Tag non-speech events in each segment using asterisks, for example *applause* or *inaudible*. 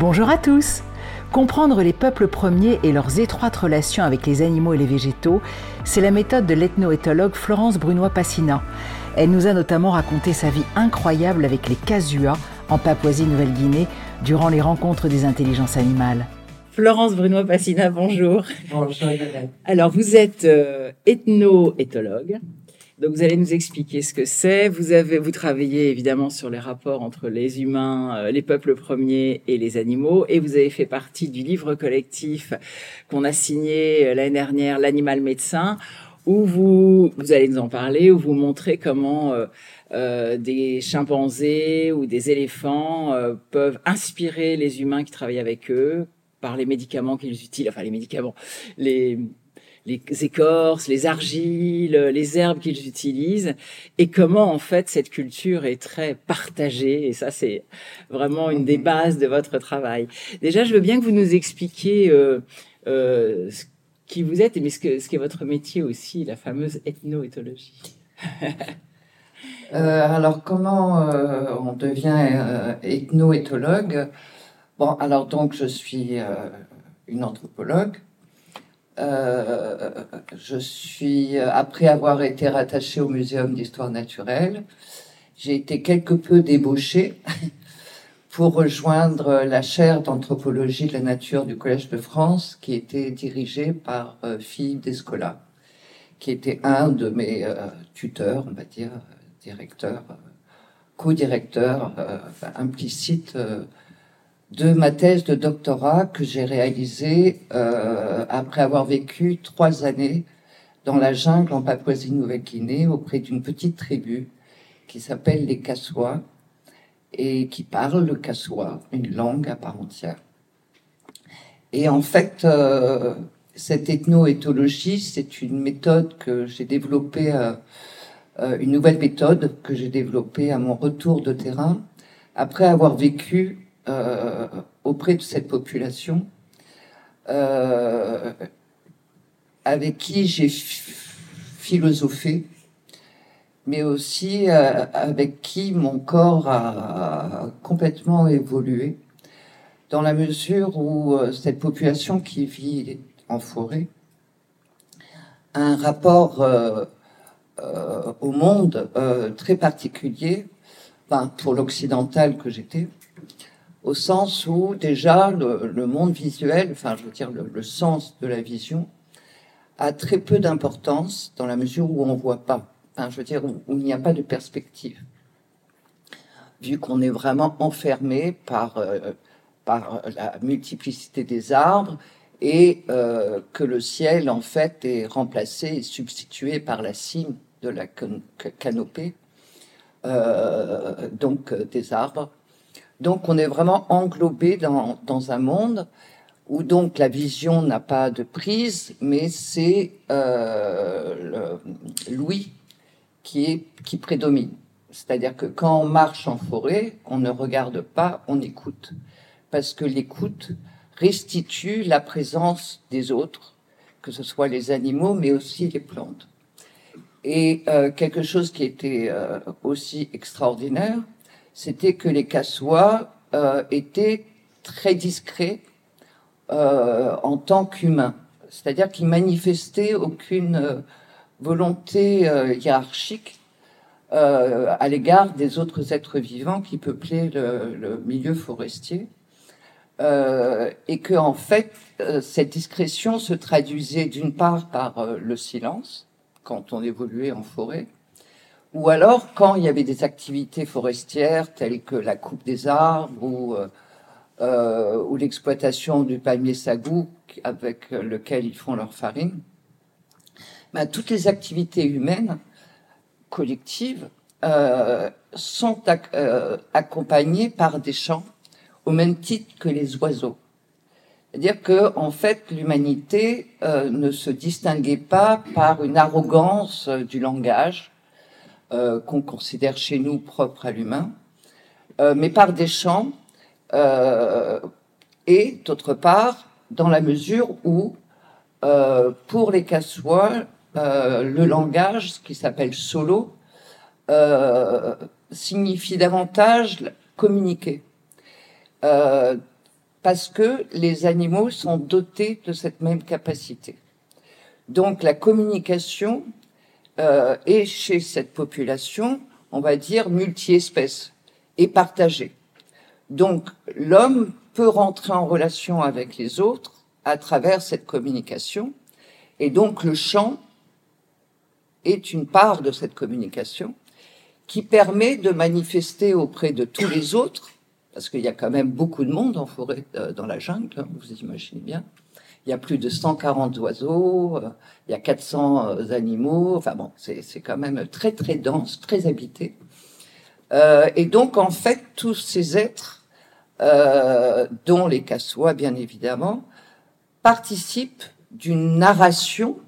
Bonjour à tous Comprendre les peuples premiers et leurs étroites relations avec les animaux et les végétaux, c'est la méthode de l'ethnoéthologue Florence Brunois-Passina. Elle nous a notamment raconté sa vie incroyable avec les casuas en Papouasie-Nouvelle-Guinée durant les rencontres des intelligences animales. Florence Brunois-Passina, bonjour. Bonjour. Alors, vous êtes euh, ethno-éthologue. Donc, vous allez nous expliquer ce que c'est. Vous avez, vous travaillez évidemment sur les rapports entre les humains, euh, les peuples premiers et les animaux. Et vous avez fait partie du livre collectif qu'on a signé euh, l'année dernière, L'animal médecin, où vous, vous allez nous en parler, où vous montrez comment euh, des chimpanzés ou des éléphants peuvent inspirer les humains qui travaillent avec eux, par les médicaments qu'ils utilisent, enfin les médicaments, les, les écorces, les argiles, les herbes qu'ils utilisent, et comment en fait cette culture est très partagée, et ça c'est vraiment une des bases de votre travail. Déjà, je veux bien que vous nous expliquiez euh, euh, ce qui vous êtes, mais ce, que, ce qui est votre métier aussi, la fameuse ethnoéthologie. *laughs* euh, alors, comment euh, on devient ethnoéthologue? Bon, alors donc je suis une anthropologue. Euh, je suis, après avoir été rattachée au Muséum d'histoire naturelle, j'ai été quelque peu débauchée *laughs* pour rejoindre la chaire d'anthropologie de la nature du Collège de France, qui était dirigée par euh, Philippe Descola, qui était un de mes euh, tuteurs, on va dire, directeur, euh, co-directeur euh, implicite euh, de ma thèse de doctorat que j'ai réalisée euh, après avoir vécu trois années dans la jungle en Papouasie-Nouvelle-Guinée auprès d'une petite tribu qui s'appelle les Kassois et qui parle le kassois, une langue à part entière. Et en fait, euh, cette ethnoéthologie, c'est une méthode que j'ai développée, euh, euh, une nouvelle méthode que j'ai développée à mon retour de terrain après avoir vécu euh, auprès de cette population euh, avec qui j'ai philosophé, mais aussi euh, avec qui mon corps a complètement évolué, dans la mesure où euh, cette population qui vit en forêt a un rapport euh, au monde très particulier, enfin, pour l'occidental que j'étais, au sens où déjà le, monde visuel, enfin je veux dire le, sens de la vision, a très peu d'importance dans la mesure où on voit pas. Enfin, je veux dire où, il n'y a pas de perspective, vu qu'on est vraiment enfermé par euh, la multiplicité des arbres et euh, que le ciel en fait est remplacé et substitué par la cime de la can canopée, euh, donc des arbres donc on est vraiment englobé dans, dans un monde où donc la vision n'a pas de prise, mais c'est euh, l'ouïe qui, est, qui prédomine. C'est-à-dire que quand on marche en forêt, on ne regarde pas, on écoute. Parce que l'écoute restitue la présence des autres, que ce soit les animaux, mais aussi les plantes. Et euh, quelque chose qui était euh, aussi extraordinaire, c'était que les Kassois euh, étaient très discrets euh, en tant qu'humains, c'est-à-dire qu'ils manifestaient aucune euh, volonté hiérarchique à l'égard des autres êtres vivants qui peuplaient le milieu forestier. et que en fait cette discrétion se traduisait d'une part par le silence quand on évoluait en forêt, ou alors quand il y avait des activités forestières telles que la coupe des arbres ou, euh, ou l'exploitation du palmier sagou avec lequel ils font leur farine, ben, toutes les activités humaines collectives euh, sont euh, accompagnées par des chants au même titre que les oiseaux. C'est-à-dire que, en fait, l'humanité euh, ne se distinguait pas par une arrogance du langage, euh, qu'on considère chez nous propre à l'humain, euh, mais par des chants, euh, et d'autre part, dans la mesure où, pour les Kassois, euh, le langage, ce qui s'appelle solo, signifie davantage communiquer. parce que les animaux sont dotés de cette même capacité. Donc la communication euh, est chez cette population, on va dire, multi-espèces et partagée. Donc l'homme peut rentrer en relation avec les autres à travers cette communication, et donc le chant est une part de cette communication qui permet de manifester auprès de tous les autres, parce qu'il y a quand même beaucoup de monde en forêt, euh, dans la jungle, hein, vous imaginez bien. Il y a plus de 140 oiseaux, euh, il y a 400 euh, animaux, enfin bon, c'est quand même très très dense, très habité. et donc en fait, tous ces êtres, dont les cassois bien évidemment, participent d'une narration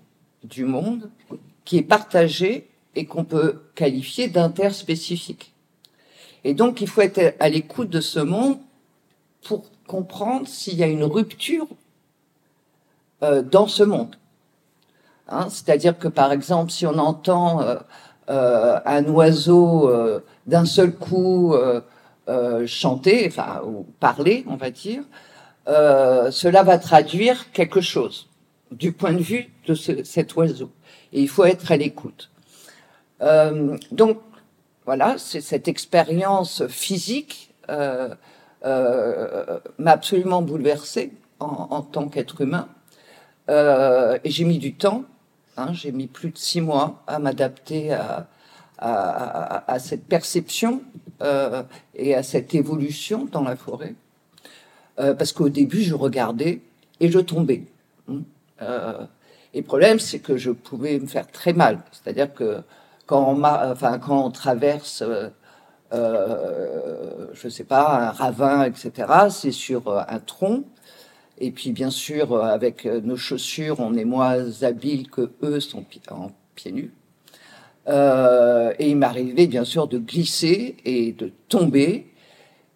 du monde qui est partagée et qu'on peut qualifier d'interspécifique. Et donc, il faut être à l'écoute de ce monde pour comprendre s'il y a une rupture euh, dans ce monde. Hein, C'est-à-dire que, par exemple, si on entend euh, euh, un oiseau d'un seul coup chanter, enfin, ou parler, on va dire, cela va traduire quelque chose du point de vue de ce, cet oiseau. Et il faut être à l'écoute. Donc, voilà, c'est cette expérience physique m'a absolument bouleversée en tant qu'être humain. Euh, et j'ai mis du temps, hein, j'ai mis plus de six mois à m'adapter à, cette perception euh, et à cette évolution dans la forêt. Euh, parce qu'au début, je regardais et je tombais. et le problème, c'est que je pouvais me faire très mal. C'est-à-dire que quand on, traverse, je sais pas, un ravin, etc., c'est sur un tronc. Et puis, bien sûr, euh, avec nos chaussures, on est moins habile que eux sont en pieds nus. Euh, et il m'arrivait, bien sûr, de glisser et de tomber.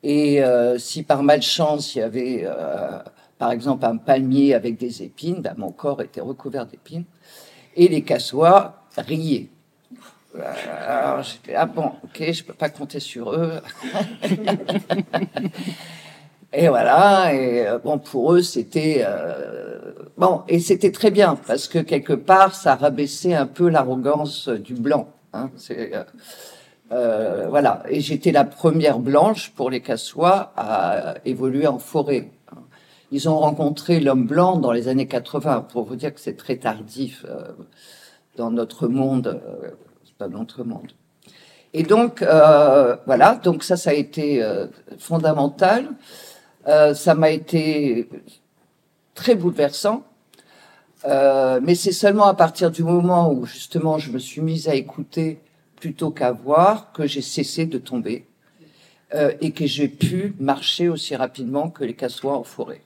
Et euh, si par malchance, il y avait, par exemple, un palmier avec des épines, ben, mon corps était recouvert d'épines. Et les cassois riaient. Alors j'étais ah bon, ok, je peux pas compter sur eux. *laughs* et voilà, et euh, bon pour eux c'était euh, bon et c'était très bien parce que quelque part ça rabaissait un peu l'arrogance du blanc. Hein, c'est euh, euh, voilà, et j'étais la première blanche pour les Cassois à évoluer en forêt. Ils ont rencontré l'homme blanc dans les années 80, pour vous dire que c'est très tardif euh, dans notre monde dans notre monde. Et donc, voilà, donc ça, ça a été fondamental. Euh, ça m'a été très bouleversant. Euh, mais c'est seulement à partir du moment où, justement, je me suis mise à écouter plutôt qu'à voir que j'ai cessé de tomber euh, et que j'ai pu marcher aussi rapidement que les cassois en forêt.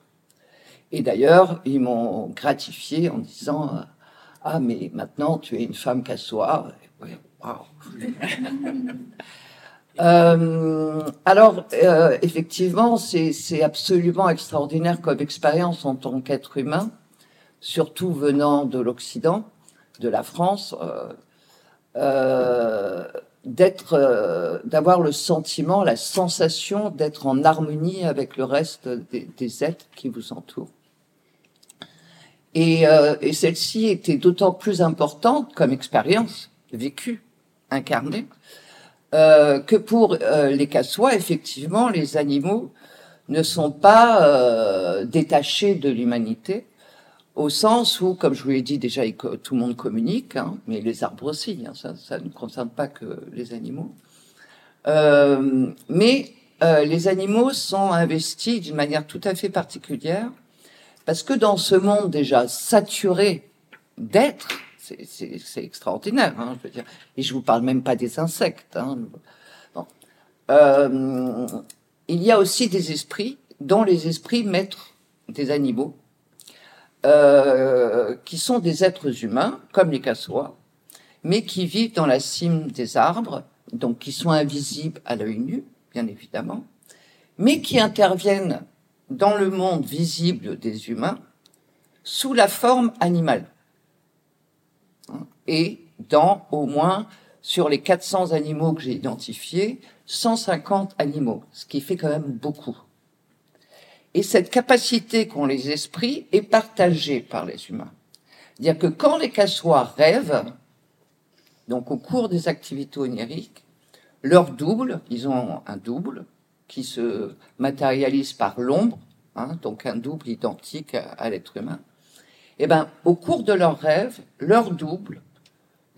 Et d'ailleurs, ils m'ont gratifié en disant euh, Ah, mais maintenant, tu es une femme cassois. Ouais. Euh, alors, euh, effectivement, c'est absolument extraordinaire comme expérience en tant qu'être humain, surtout venant de l'Occident, de la France, euh, euh, d'être, euh, d'avoir le sentiment, la sensation d'être en harmonie avec le reste des, êtres qui vous entourent. Et, euh, et celle-ci était d'autant plus importante comme expérience vécue, incarnée, que pour euh, les cassois, effectivement, les animaux ne sont pas euh, détachés de l'humanité, au sens où, comme je vous l'ai dit déjà, tout le monde communique, hein, mais les arbres aussi, hein, ça, ça, ne concerne pas que les animaux. Euh, mais euh, les animaux sont investis d'une manière tout à fait particulière parce que dans ce monde déjà saturé d'êtres, c'est extraordinaire, hein, je veux dire. Et je vous parle même pas des insectes. Hein. Euh, il y a aussi des esprits, dont les esprits maîtres des animaux, euh, qui sont des êtres humains, comme les cassois, mais qui vivent dans la cime des arbres, donc qui sont invisibles à l'œil nu, bien évidemment, mais qui interviennent dans le monde visible des humains sous la forme animale. Et dans au moins, sur les 400 animaux que j'ai identifiés, 150 animaux, ce qui fait quand même beaucoup. Et cette capacité qu'ont les esprits est partagée par les humains. C'est-à-dire que quand les cassois rêvent, donc au cours des activités oniriques, leur double, ils ont un double qui se matérialise par l'ombre, hein, donc un double identique à, l'être humain. Et eh ben, au cours de leur rêve, leur double,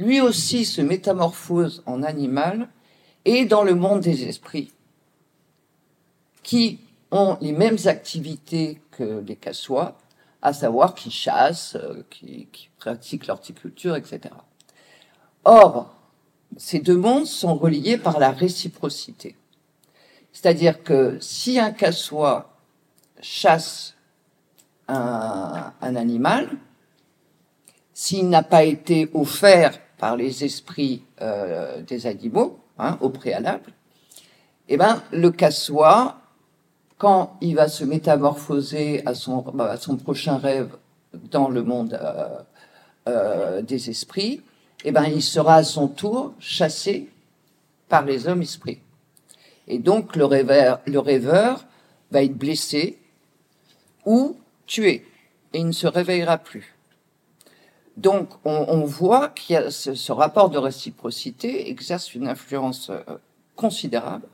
lui aussi se métamorphose en animal et dans le monde des esprits, qui ont les mêmes activités que les cassois, à savoir qui chassent, euh, qui, qui pratiquent l'horticulture, etc. Or, ces deux mondes sont reliés par la réciprocité. C'est-à-dire que si un cassois chasse un, animal, s'il n'a pas été offert par les esprits euh, des animaux hein, au préalable, eh ben, le cassois, quand il va se métamorphoser à son, son prochain rêve dans le monde euh, euh, des esprits, eh ben, il sera à son tour chassé par les hommes esprits. Et donc le rêveur, le rêveur va être blessé ou tué et il ne se réveillera plus. Donc on, voit qu'il a ce, rapport de réciprocité exerce une influence euh, considérable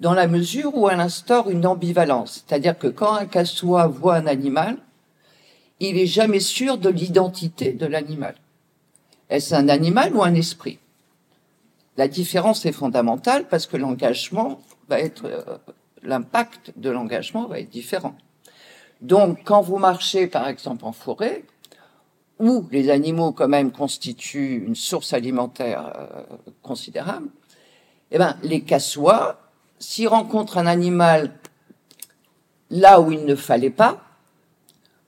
dans la mesure où elle instaure une ambivalence. C'est-à-dire que quand un cassois voit un animal, il est jamais sûr de l'identité de l'animal. Est-ce un animal ou un esprit? La différence est fondamentale parce que l'engagement va être, euh, l'impact de l'engagement va être différent. Donc, quand vous marchez, par exemple, en forêt, où les animaux quand même constituent une source alimentaire euh, considérable, eh ben, les cassois, s'ils rencontrent un animal là où il ne fallait pas,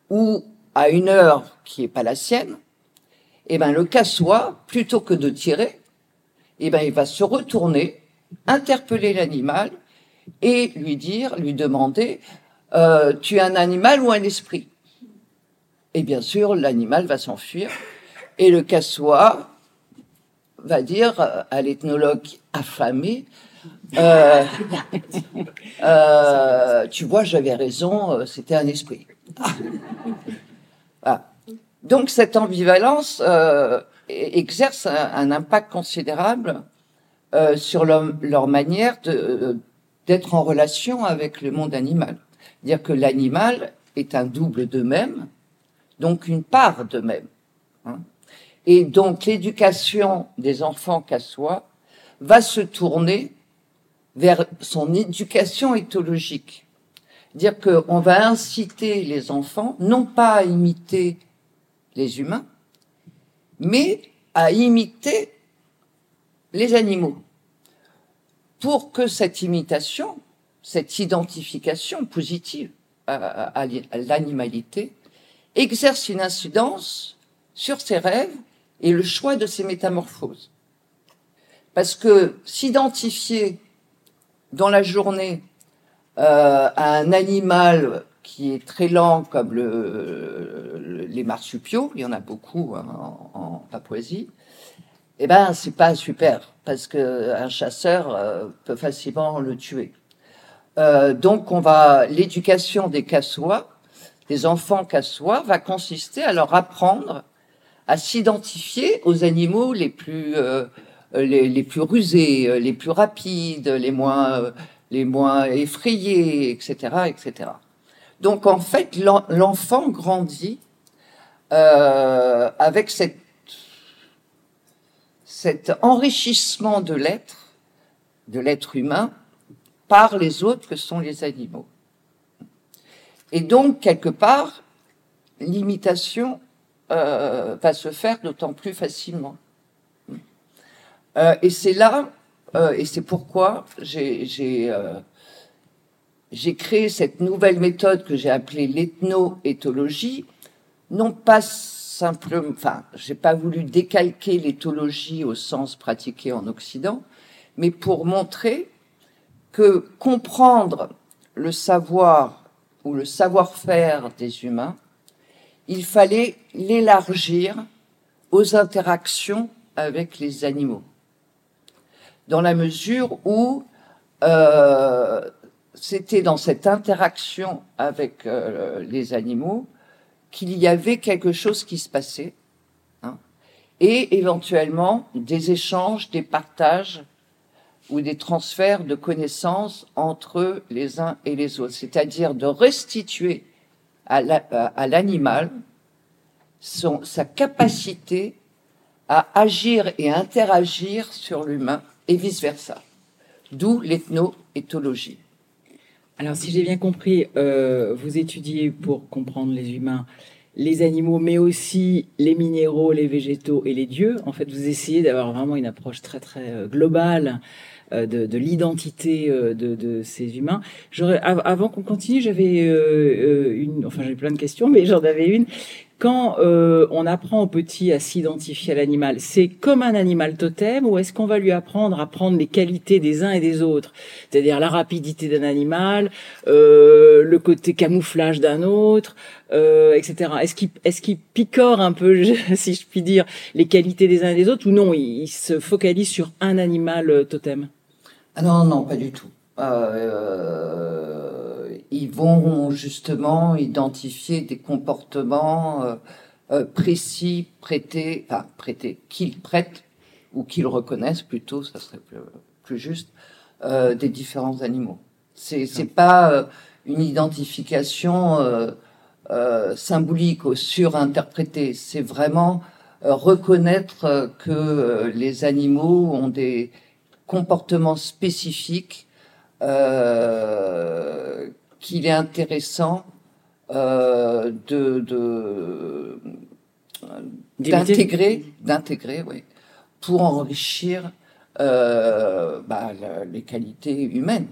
ou à une heure qui n'est pas la sienne, eh ben, le cassois, plutôt que de tirer, eh ben, il va se retourner, interpeller l'animal et lui dire, lui demander, euh, tu es un animal ou un esprit? Et bien sûr, l'animal va s'enfuir et le cassois va dire euh, à l'ethnologue affamé, euh, *laughs* tu vois, j'avais raison, c'était un esprit. Ah. Donc cette ambivalence euh, exerce un, impact considérable euh, sur leur, manière euh, d'être en relation avec le monde animal. Dire que l'animal est un double d'eux-mêmes, donc une part d'eux-mêmes. Hein. Et donc l'éducation des enfants soi va se tourner vers son éducation éthologique. Dire qu'on va inciter les enfants non pas à imiter les humains, mais à imiter les animaux. Pour que cette imitation, cette identification positive à, l'animalité exerce une incidence sur ses rêves et le choix de ses métamorphoses. Parce que s'identifier dans la journée euh, à un animal qui est très lent comme le, les marsupiaux, il y en a beaucoup hein, en, Papouasie, eh ben c'est pas super parce que un chasseur euh, peut facilement le tuer. Euh, donc on va l'éducation des cassois, des enfants cassois, va consister à leur apprendre à s'identifier aux animaux les plus euh, les, plus rusés, les plus rapides, les moins les moins effrayés, etc., etc. Donc en fait, l'enfant grandit euh, avec cet enrichissement de l'être, de l'être humain, par les autres que sont les animaux. Et donc, quelque part, l'imitation euh, va se faire d'autant plus facilement. Euh, et c'est là, et c'est pourquoi j'ai créé cette nouvelle méthode que j'ai appelée l'ethno-éthologie, non pas simplement, enfin, j'ai pas voulu décalquer l'éthologie au sens pratiqué en Occident, mais pour montrer que comprendre le savoir ou le savoir-faire des humains, il fallait l'élargir aux interactions avec les animaux, dans la mesure où euh, c'était dans cette interaction avec euh, les animaux qu'il y avait quelque chose qui se passait, hein, et éventuellement des échanges, des partages ou des transferts de connaissances entre les uns et les autres, c'est-à-dire de restituer à l'animal sa capacité à agir et interagir sur l'humain et vice-versa. D'où l'ethno-éthologie. Alors, si j'ai bien compris, euh, vous étudiez pour comprendre les humains les animaux, mais aussi les minéraux, les végétaux et les dieux. En fait, vous essayez d'avoir vraiment une approche très très euh, globale de, de l'identité de, de, ces humains. Avant qu'on continue, j'avais une, enfin j'ai plein de questions, mais j'en avais une quand euh, on apprend au petit à s'identifier à l'animal, c'est comme un animal totem ou est-ce qu'on va lui apprendre à prendre les qualités des uns et des autres? C'est-à-dire la rapidité d'un animal, euh, le côté camouflage d'un autre, euh, etc. Est-ce qu'il est-ce qu'il picore un peu, *laughs* si je puis dire, les qualités des uns et des autres ou non? Il, se focalise sur un animal totem ah Non, non, pas du tout. Euh, ils vont justement identifier des comportements euh, euh, précis, prêtés, enfin prêtés, qu'ils prêtent ou qu'ils reconnaissent plutôt, ça serait plus, juste, euh, des différents animaux. C'est c'est pas une identification symbolique ou surinterprétée, c'est vraiment reconnaître que les animaux ont des comportements spécifiques euh, qu'il est intéressant euh, de, d'intégrer, d'intégrer, oui, pour enrichir euh, bah, les qualités humaines,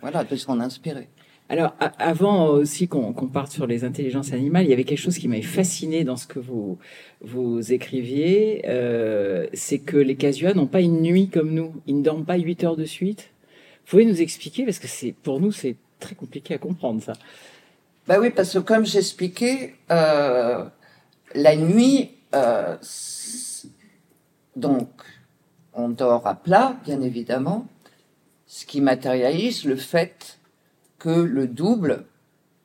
voilà, de s'en inspirer. Alors, avant aussi qu'on parte sur les intelligences animales, il y avait quelque chose qui m'avait fasciné dans ce que vous, vous écriviez, euh, c'est que les casuas n'ont pas une nuit comme nous. Ils ne dorment pas 8 heures de suite. Vous pouvez nous expliquer, parce que c'est pour nous, c'est très compliqué à comprendre ça. Bah oui, parce que comme j'expliquais, euh, la nuit, euh, donc on dort à plat, bien évidemment, ce qui matérialise le fait que le double,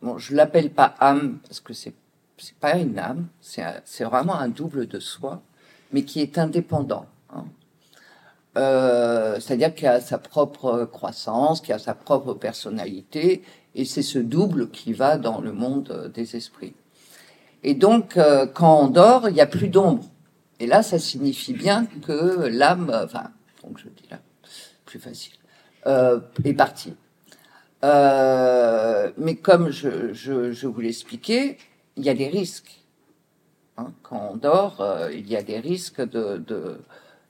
bon, je l'appelle pas âme parce que c'est pas une âme, c'est vraiment un double de soi, mais qui est indépendant. Hein. Euh, c'est-à-dire qu'il a sa propre croissance, qu'il a sa propre personnalité, et c'est ce double qui va dans le monde des esprits. Et donc, euh, quand on dort, il n'y a plus d'ombre. Et là, ça signifie bien que l'âme, enfin, donc je dis là, plus facile, euh, est partie. Mais comme je, je, je vous l'expliquais, il y a des risques. Hein. Quand on dort, il y a des risques de, de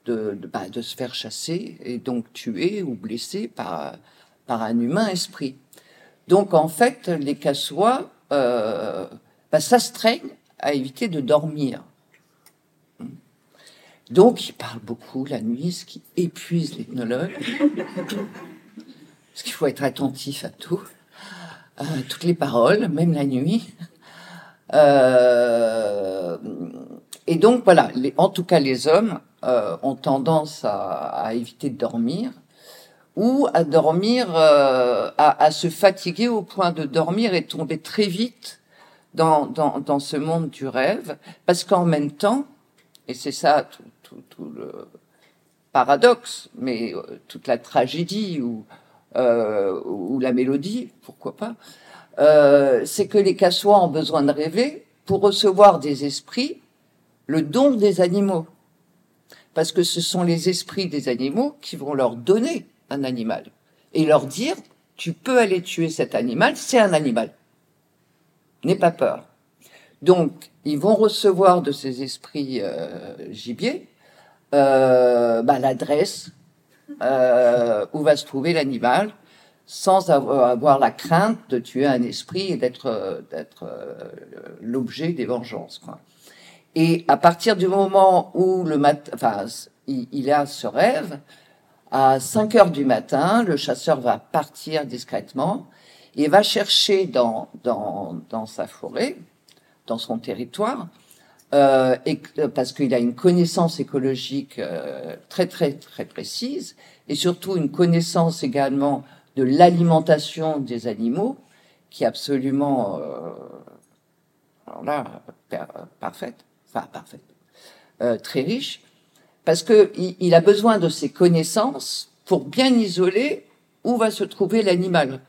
de, bah, de, se faire chasser et donc tuer ou blesser par, par un humain esprit. Donc en fait, les cassois euh, bah, s'astreignent à éviter de dormir. Donc ils parlent beaucoup la nuit, ce qui épuise l'ethnologue. Parce qu'il faut être attentif à tout, à toutes les paroles, même la nuit. Euh, et donc voilà, en tout cas les hommes euh, ont tendance à, éviter de dormir ou à dormir, euh, à, se fatiguer au point de dormir et tomber très vite dans, dans, dans ce monde du rêve, parce qu'en même temps, et c'est ça tout, tout, le paradoxe, mais toute la tragédie ou, euh, ou la mélodie, pourquoi pas, euh, c'est que les cassois ont besoin de rêver pour recevoir des esprits le don des animaux. Parce que ce sont les esprits des animaux qui vont leur donner un animal et leur dire, tu peux aller tuer cet animal, c'est un animal. N'aie pas peur. Donc, ils vont recevoir de ces esprits euh, gibiers euh, bah, l'adresse euh, où va se trouver l'animal, sans avoir, la crainte de tuer un esprit et d'être euh, l'objet des vengeances. Et à partir du moment où le matin, enfin, il, il, a ce rêve, à 5 heures du matin, le chasseur va partir discrètement et va chercher dans, dans, dans sa forêt, dans son territoire, euh, et, parce qu'il a une connaissance écologique euh, très très très précise et surtout une connaissance également de l'alimentation des animaux, qui est absolument là, parfaite, enfin parfaite, très riche, parce qu'il il a besoin de ces connaissances pour bien isoler où va se trouver l'animal.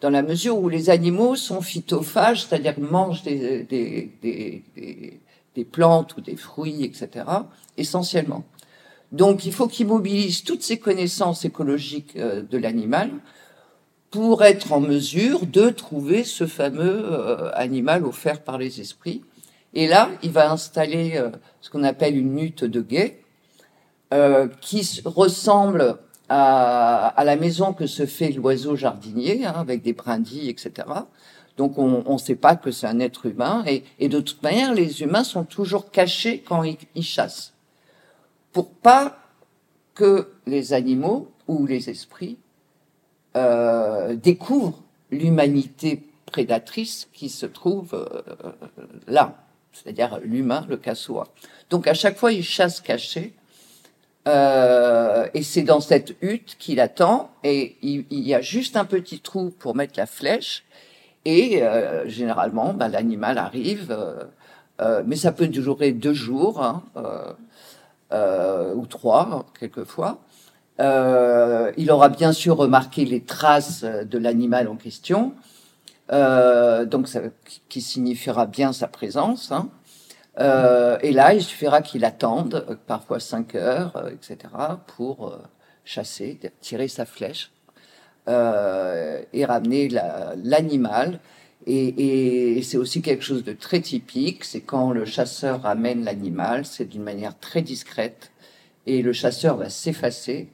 Dans la mesure où les animaux sont phytophages, c'est-à-dire mangent des, des, des, des, plantes ou des fruits, etc., essentiellement. Donc il faut qu'il mobilise toutes ces connaissances écologiques euh, de l'animal pour être en mesure de trouver ce fameux euh, animal offert par les esprits. Et là, il va installer euh, ce qu'on appelle une hutte de guet, qui ressemble à, la maison que se fait l'oiseau jardinier, hein, avec des brindilles, etc. Donc on ne sait pas que c'est un être humain. Et, de toute manière, les humains sont toujours cachés quand ils, chassent. Pour pas que les animaux ou les esprits euh, découvrent l'humanité prédatrice qui se trouve euh, là, c'est-à-dire l'humain, le cassois. Donc à chaque fois, ils chassent cachés euh, et c'est dans cette hutte qu'il attend. Et il, y a juste un petit trou pour mettre la flèche. Et euh, généralement, ben, l'animal arrive. Euh, euh mais ça peut durer deux jours hein, ou trois quelquefois. il aura bien sûr remarqué les traces de l'animal en question, donc qui signifiera bien sa présence. Hein. Et là, il suffira qu'il attende, parfois 5 heures, etc., pour chasser, tirer sa flèche et ramener l'animal. Et, c'est aussi quelque chose de très typique, c'est quand le chasseur ramène l'animal, c'est d'une manière très discrète, et le chasseur va s'effacer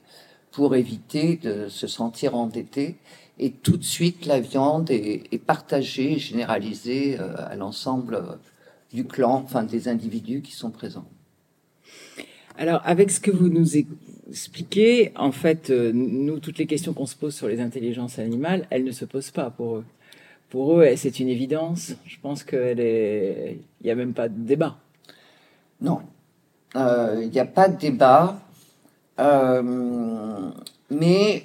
pour éviter de se sentir endetté. Et tout de suite, la viande est, partagée, généralisée à l'ensemble du clan, enfin des individus qui sont présents. Alors, avec ce que vous nous expliquez, en fait, euh, nous, toutes les questions qu'on se pose sur les intelligences animales, elles ne se posent pas pour eux. Pour eux, c'est une évidence. Je pense qu'il est... n'y a même pas de débat. Non, euh, il n'y a pas de débat. Euh, mais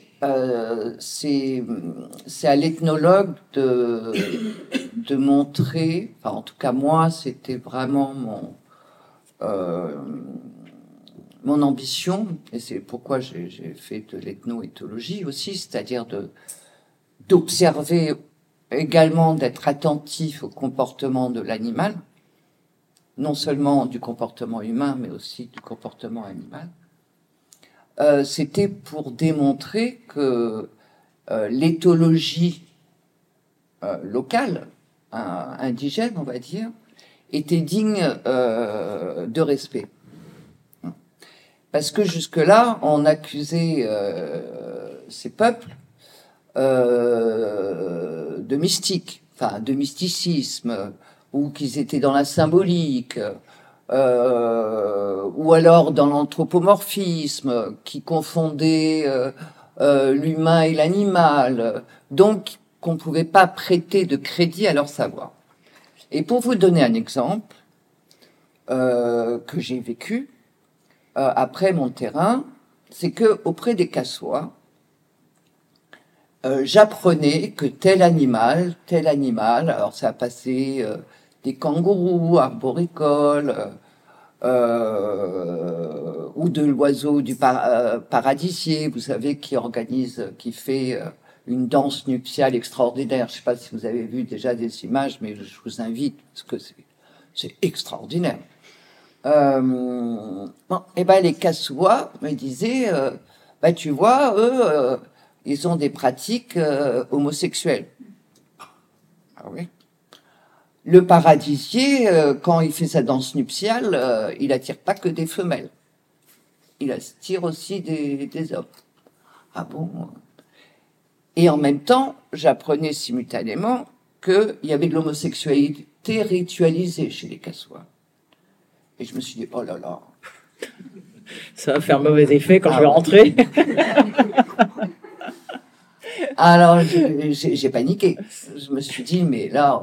c'est à l'ethnologue de, de montrer, enfin, en tout cas moi, c'était vraiment mon, mon ambition, et c'est pourquoi j'ai fait de l'ethnoéthologie aussi, c'est-à-dire d'observer également, d'être attentif au comportement de l'animal, non seulement du comportement humain, mais aussi du comportement animal. Euh, c'était pour démontrer que euh, l'éthologie euh, locale, indigène, on va dire, était digne de respect. Parce que jusque-là, on accusait ces peuples de mystique, enfin de mysticisme, ou qu'ils étaient dans la symbolique, euh, ou alors dans l'anthropomorphisme qui confondait euh, euh, l'humain et l'animal, donc qu'on ne pouvait pas prêter de crédit à leur savoir. Et pour vous donner un exemple que j'ai vécu après mon terrain, c'est que auprès des Cassois, j'apprenais que tel animal, tel animal, alors ça a passé des kangourous arboricoles, euh, ou de l'oiseau du euh, paradisier, vous savez, qui organise, qui fait euh, une danse nuptiale extraordinaire. Je ne sais pas si vous avez vu déjà des images, mais je vous invite parce que c'est extraordinaire. Euh, bon, eh ben les Kassoua me disaient, bah tu vois, eux, ils ont des pratiques homosexuelles. Ah oui. Le paradisier, euh, quand il fait sa danse nuptiale, euh, il attire pas que des femelles. Il attire aussi des, hommes. Ah bon? Et en même temps, j'apprenais simultanément qu'il y avait de l'homosexualité ritualisée chez les Cassois. Et je me suis dit, oh là là. Ça va faire mauvais effet quand je vais ah rentrer. *laughs* Alors, j'ai paniqué. Je me suis dit, mais là,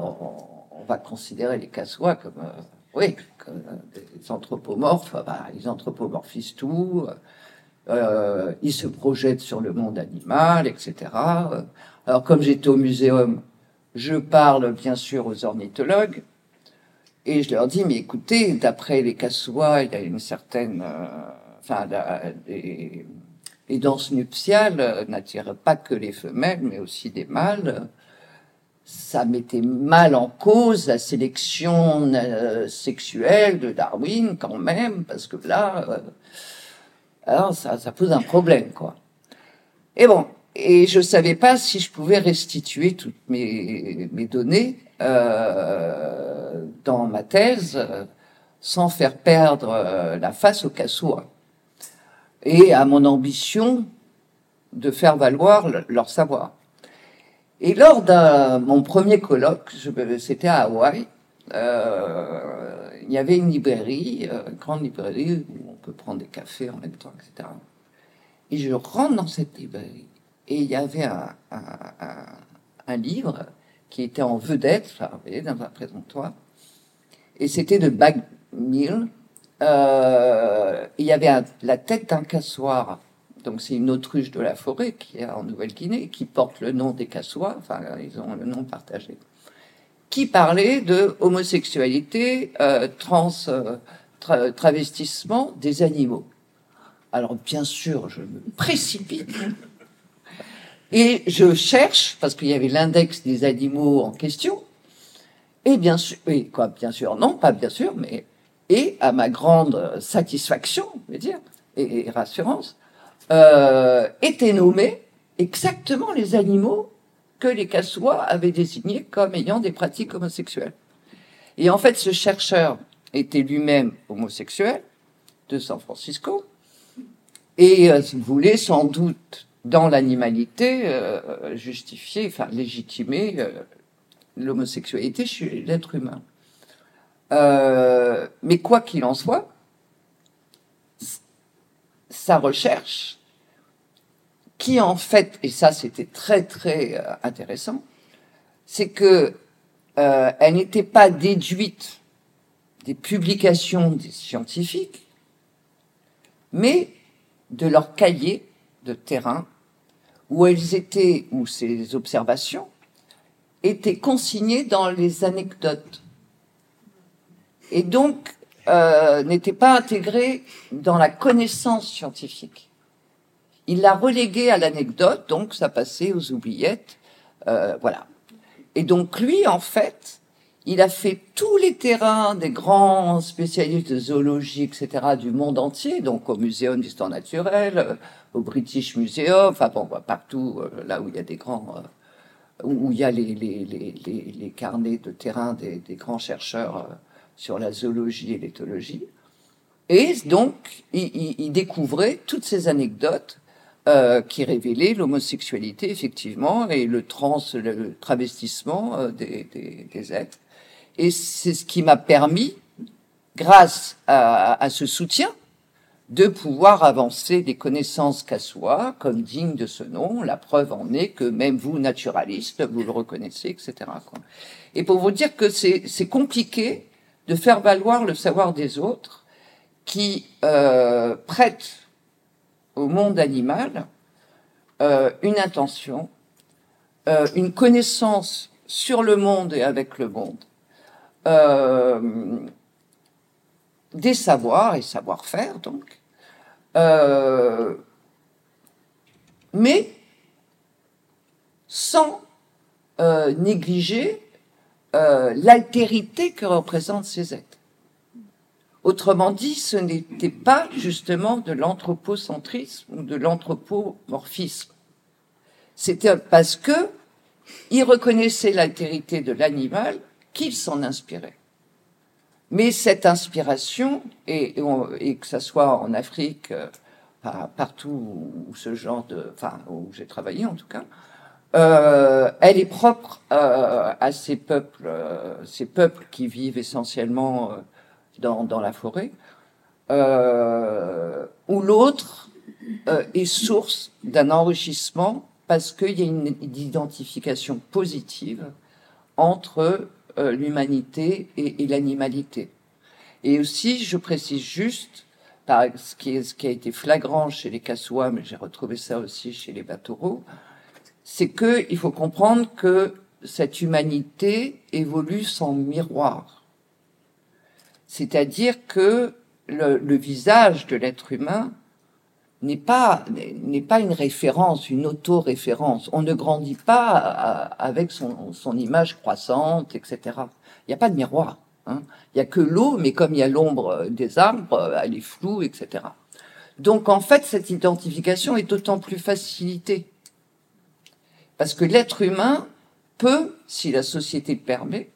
va considérer les cassois comme, euh, oui, comme euh, des anthropomorphes. Bah, ils anthropomorphisent tout. Euh, il se projette sur le monde animal, etc. Alors, comme j'étais au muséum, je parle bien sûr aux ornithologues et je leur dis, mais écoutez, d'après les cassois, il y a une certaine, euh, enfin, les, les, danses nuptiales euh, n'attirent pas que les femelles, mais aussi des mâles. Ça mettait mal en cause la sélection euh, sexuelle de Darwin quand même, parce que là, alors ça, ça pose un problème, quoi. Et bon, et je savais pas si je pouvais restituer toutes mes, mes données euh, dans ma thèse euh, sans faire perdre euh, la face au cassois et à mon ambition de faire valoir leur savoir. Et lors de mon premier colloque, c'était à Hawaï, il y avait une librairie, une grande librairie où on peut prendre des cafés en même temps, etc. Et je rentre dans cette librairie et il y avait un livre qui était en vedette, dans un présentoir, et c'était de Bagmill. Euh, il y avait la tête d'un cassoir, donc c'est une autruche de la forêt qui est en Nouvelle-Guinée, qui porte le nom des cassoirs, enfin ils ont le nom partagé, qui parlait de homosexualité, euh, trans, euh, travestissement des animaux. Alors bien sûr, je me précipite et je cherche, parce qu'il y avait l'index des animaux en question, et bien sûr, et quoi, bien sûr, non, pas bien sûr, mais, et à ma grande satisfaction, je veux dire, et, rassurance, euh, étaient nommés exactement les animaux que les Cassois avaient désignés comme ayant des pratiques homosexuelles. Et en fait, ce chercheur était lui-même homosexuel de San Francisco et euh, voulait sans doute dans l'animalité, euh, justifier, enfin légitimer euh, l'homosexualité chez l'être humain. Euh, mais quoi qu'il en soit, sa recherche, qui en fait, et ça c'était très très euh, intéressant, c'est que euh, elle n'était pas déduite des publications des scientifiques, mais de leur cahier de terrain où elles étaient, où ces observations étaient consignées dans les anecdotes et donc euh, n'étaient pas intégrées dans la connaissance scientifique. Il l'a relégué à l'anecdote, donc ça passait aux oubliettes, euh, voilà. Et donc lui, en fait, il a fait tous les terrains des grands spécialistes de zoologie, etc., du monde entier, donc au Muséum d'histoire naturelle, euh, au British Museum, enfin bon, partout euh, là où il y a des grands, euh, où il y a les, carnets de terrain des, grands chercheurs sur la zoologie et l'éthologie. Et donc, il, découvrait toutes ces anecdotes qui révélaient l'homosexualité, effectivement, et le trans, le travestissement des, des êtres. Et c'est ce qui m'a permis, grâce à, ce soutien, de pouvoir avancer des connaissances qu'à soi, comme digne de ce nom. La preuve en est que même vous, naturaliste, vous le reconnaissez, etc. Et pour vous dire que c'est compliqué de faire valoir le savoir des autres qui euh, prêtent au monde animal euh, une intention, euh, une connaissance sur le monde et avec le monde, des savoirs et savoir-faire donc, euh, mais sans euh, négliger euh, l'altérité que représentent ces êtres. Autrement dit, ce n'était pas justement de l'anthropocentrisme ou de l'anthropomorphisme. C'était parce que il reconnaissait l'altérité de l'animal qu'il s'en inspirait. Mais cette inspiration, et, que ça soit en Afrique, euh, partout où ce genre de, enfin où j'ai travaillé en tout cas, euh, elle est propre euh, à ces peuples, ces peuples qui vivent essentiellement dans la forêt, où l'autre est source d'un enrichissement parce qu'il y a une identification positive entre euh, l'humanité et, l'animalité. Et aussi, je précise juste ce, qui est, ce qui a été flagrant chez les Cassois, mais j'ai retrouvé ça aussi chez les Bataureaux, c'est que il faut comprendre que cette humanité évolue sans miroir. C'est-à-dire que le, visage de l'être humain n'est pas n'est pas une référence, une auto-référence. On ne grandit pas avec son, son image croissante, etc. Il n'y a pas de miroir. Hein. Il n'y a que l'eau, mais comme il y a l'ombre des arbres, elle est floue, etc. Donc en fait, cette identification est d'autant plus facilitée. Parce que l'être humain peut, si la société le permet,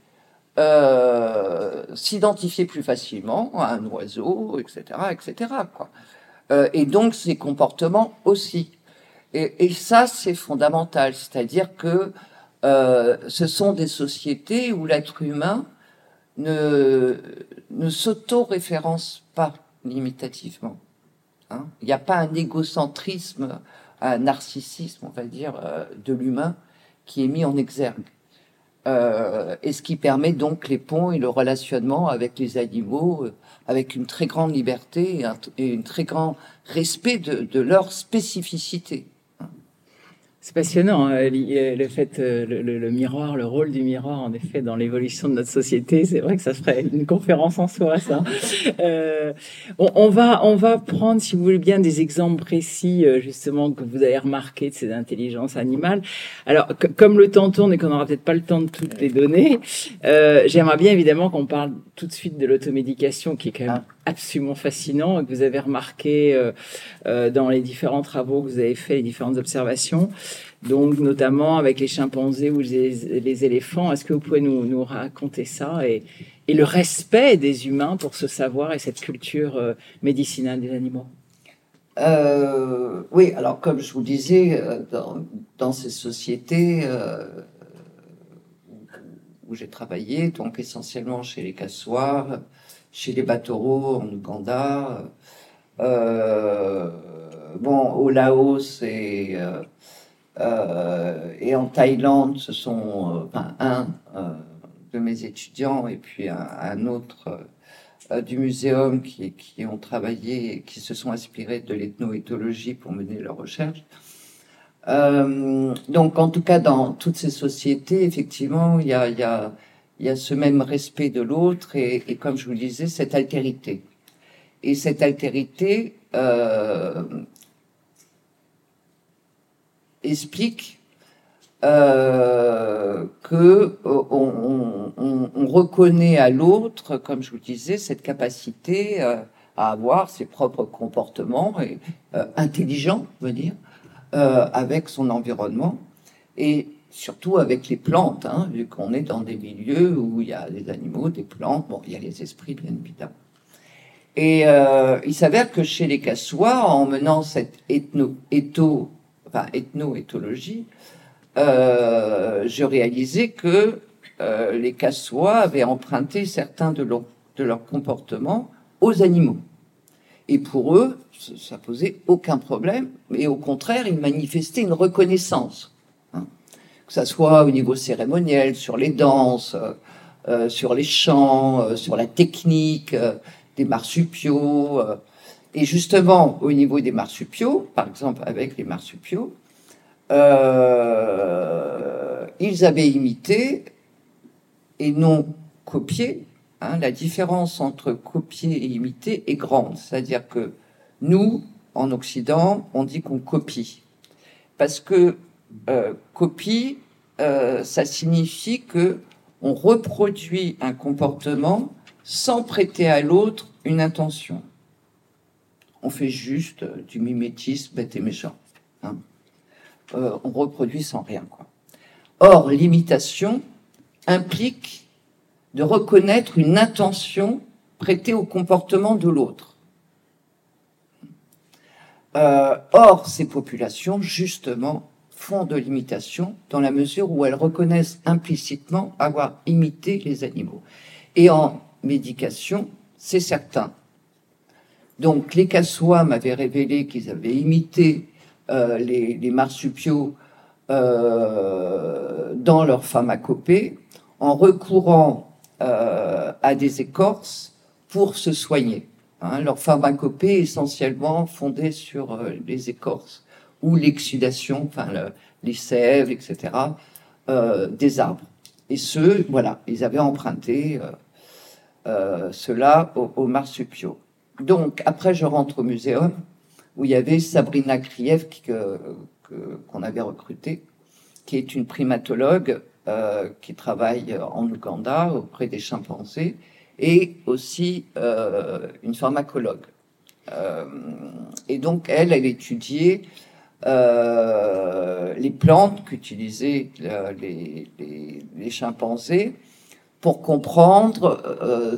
euh, s'identifier plus facilement à un oiseau, etc., etc. Quoi. Euh, et donc ses comportements aussi. Et, et ça, c'est fondamental, c'est-à-dire que euh, ce sont des sociétés où l'être humain ne, ne s'auto-référence pas limitativement. Hein. Il n'y a pas un égocentrisme, un narcissisme, on va dire, euh, de l'humain qui est mis en exergue. Euh, et ce qui permet donc les ponts et le relationnement avec les animaux euh, avec une très grande liberté et un, très grand respect de, de leur spécificité. C'est passionnant, hein, le fait, euh, le, le, miroir, le rôle du miroir, en effet, dans l'évolution de notre société. C'est vrai que ça ferait une conférence en soi, ça. *laughs* Euh, on, on, va, on va prendre, si vous voulez bien, des exemples précis, euh, justement, que vous avez remarqué de ces intelligences animales. Alors, comme le temps tourne et qu'on n'aura peut-être pas le temps de toutes les donner, euh, j'aimerais bien, évidemment, qu'on parle tout de suite de l'automédication, qui est quand même ah absolument fascinant et que vous avez remarqué euh, euh, dans les différents travaux que vous avez fait, les différentes observations, donc notamment avec les chimpanzés ou les, éléphants. Est-ce que vous pouvez nous, raconter ça et, le respect des humains pour ce savoir et cette culture euh, médicinale des animaux? Oui, alors comme je vous disais, dans, ces sociétés où j'ai travaillé, donc essentiellement chez les cassoirs, chez les Batoro en Ouganda, euh, bon, au Laos et, euh, euh, et en Thaïlande, ce sont un de mes étudiants et puis un, autre du muséum qui, qui ont travaillé qui se sont inspirés de l'ethnoéthologie pour mener leurs recherches. donc, en tout cas, dans toutes ces sociétés, effectivement, il y a il y a ce même respect de l'autre et, et, comme je vous disais, cette altérité. Et cette altérité euh, explique euh, que on, on, on, reconnaît à l'autre, comme je vous disais, cette capacité euh, à avoir ses propres comportements et, euh, intelligents, va dire, euh, avec son environnement. Et surtout avec les plantes, hein, vu qu'on est dans des milieux où il y a des animaux, des plantes, bon, il y a les esprits, bien évidemment. Et euh, il s'avère que chez les Cassois, en menant cette ethno, étho, enfin, ethno-éthologie, euh, je réalisais que euh, les Cassois avaient emprunté certains de, leur, de leurs comportements aux animaux. Et pour eux, ça posait aucun problème, mais au contraire, ils manifestaient une reconnaissance que ça soit au niveau cérémoniel, sur les danses, euh, euh, sur les chants, euh, sur la technique des marsupiaux. Et justement, au niveau des marsupiaux, par exemple avec les marsupiaux, ils avaient imité et non copié. Hein, la différence entre copier et imiter est grande. C'est-à-dire que nous, en Occident, on dit qu'on copie. Parce que euh, copie, euh, ça signifie que on reproduit un comportement sans prêter à l'autre une intention. On fait juste du mimétisme bête et méchant. Hein. Euh, on reproduit sans rien. Or, l'imitation implique de reconnaître une intention prêtée au comportement de l'autre. Euh, or, ces populations, justement, de l'imitation dans la mesure où elles reconnaissent implicitement avoir imité les animaux. Et en médication, c'est certain. Donc les Cassois m'avaient révélé qu'ils avaient imité euh, les, marsupiaux euh, dans leur pharmacopée en recourant euh, à des écorces pour se soigner. Hein, leur pharmacopée essentiellement fondée sur les écorces ou l'exsudation, enfin les sèves, etc., euh, des arbres. Et ceux, voilà, ils avaient emprunté euh, cela aux, marsupiaux. Donc, après, je rentre au muséum où il y avait Sabrina Kriev qu'on avait recrutée, qui est une primatologue qui travaille en Ouganda auprès des chimpanzés et aussi euh, une pharmacologue. Euh, et donc, elle, elle étudiait euh, les plantes qu'utilisaient les, les, chimpanzés pour comprendre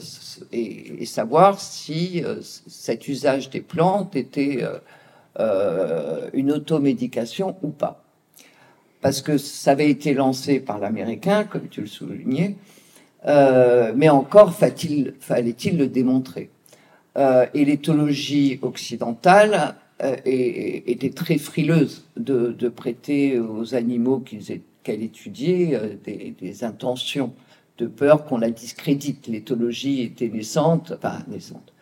et, savoir si cet usage des plantes était une automédication ou pas. Parce que ça avait été lancé par l'Américain, comme tu le soulignais, euh, mais encore fallait-il le démontrer. Euh, et l'éthologie occidentale euh, était très frileuse de, prêter aux animaux qu'elle étudiait des, intentions de peur qu'on la discrédite. L'éthologie était naissante, enfin naissante,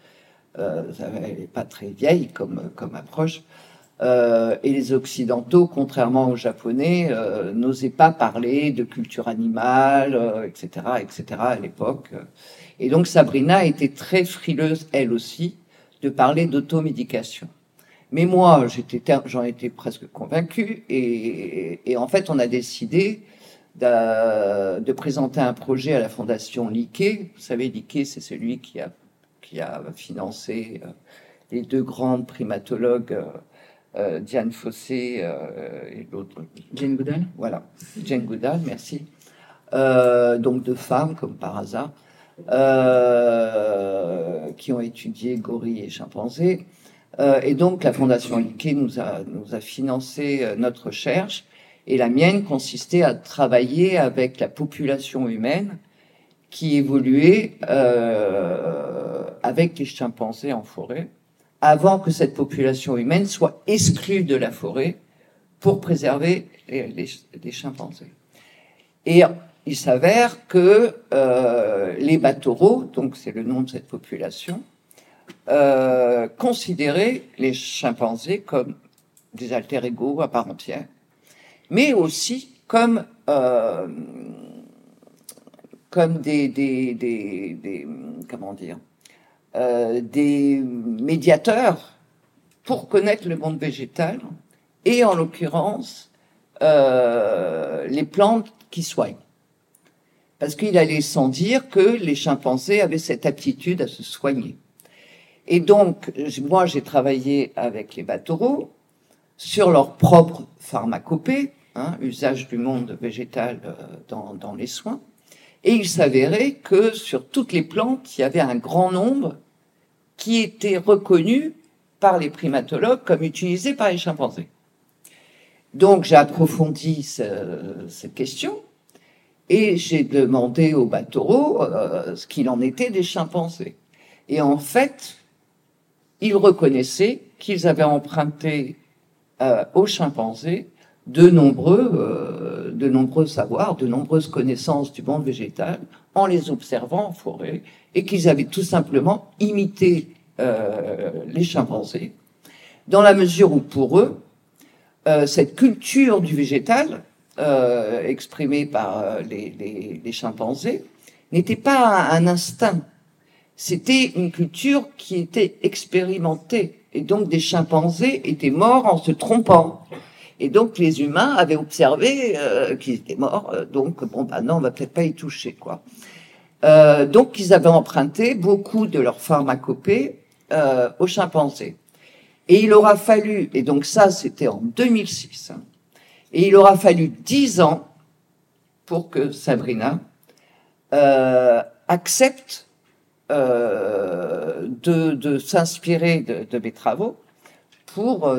elle n'est pas très vieille comme, approche, euh, et les Occidentaux, contrairement aux Japonais, euh, n'osaient pas parler de culture animale, etc., euh, etc. à l'époque. Et donc Sabrina était très frileuse, elle aussi, de parler d'automédication. Mais moi, j'en étais presque convaincu, et, et, en fait, on a décidé de, de, présenter un projet à la Fondation Liquet. Vous savez, Liquet, c'est celui qui a, qui a financé les deux grandes primatologues euh, Diane Fossé euh, et l'autre. Jane Goodall Voilà, Jane Goodall, merci. Euh, donc deux femmes, comme par hasard, qui ont étudié gorilles et chimpanzés. Et donc la Fondation Liquet nous a, nous a financé notre recherche. Et la mienne consistait à travailler avec la population humaine qui évoluait avec les chimpanzés en forêt avant que cette population humaine soit exclue de la forêt pour préserver les, chimpanzés. Et il s'avère que euh, les bataureaux, donc c'est le nom de cette population, euh, considéraient les chimpanzés comme des alter égaux à part entière, mais aussi comme euh, comme des, des, des, comment dire euh, des médiateurs pour connaître le monde végétal et en l'occurrence euh, les plantes qui soignent. Parce qu'il allait sans dire que les chimpanzés avaient cette aptitude à se soigner. Et donc, moi, j'ai travaillé avec les bataureaux sur leur propre pharmacopée, hein, usage du monde végétal euh, dans, dans les soins. Et il s'avérait que sur toutes les plantes, il y avait un grand nombre qui était reconnu par les primatologues comme utilisé par les chimpanzés. Donc j'ai approfondi cette question et j'ai demandé aux bataureaux euh, ce qu'il en était des chimpanzés. Et en fait, ils reconnaissaient qu'ils avaient emprunté euh, aux chimpanzés de nombreux, euh, de nombreux savoirs, de nombreuses connaissances du monde végétal en les observant en forêt et qu'ils avaient tout simplement imité euh, les chimpanzés, dans la mesure où pour eux, cette culture du végétal exprimée par les, chimpanzés n'était pas un instinct, c'était une culture qui était expérimentée. Et donc des chimpanzés étaient morts en se trompant. Et donc les humains avaient observé qu'ils étaient morts. donc bon, bah non, on va peut-être pas y toucher, quoi. Euh, donc, ils avaient emprunté beaucoup de leur pharmacopée euh, aux chimpanzés. Et il aura fallu, et donc ça, c'était en 2006, hein, et il aura fallu dix ans pour que Sabrina euh, accepte de, s'inspirer de, de, mes travaux pour,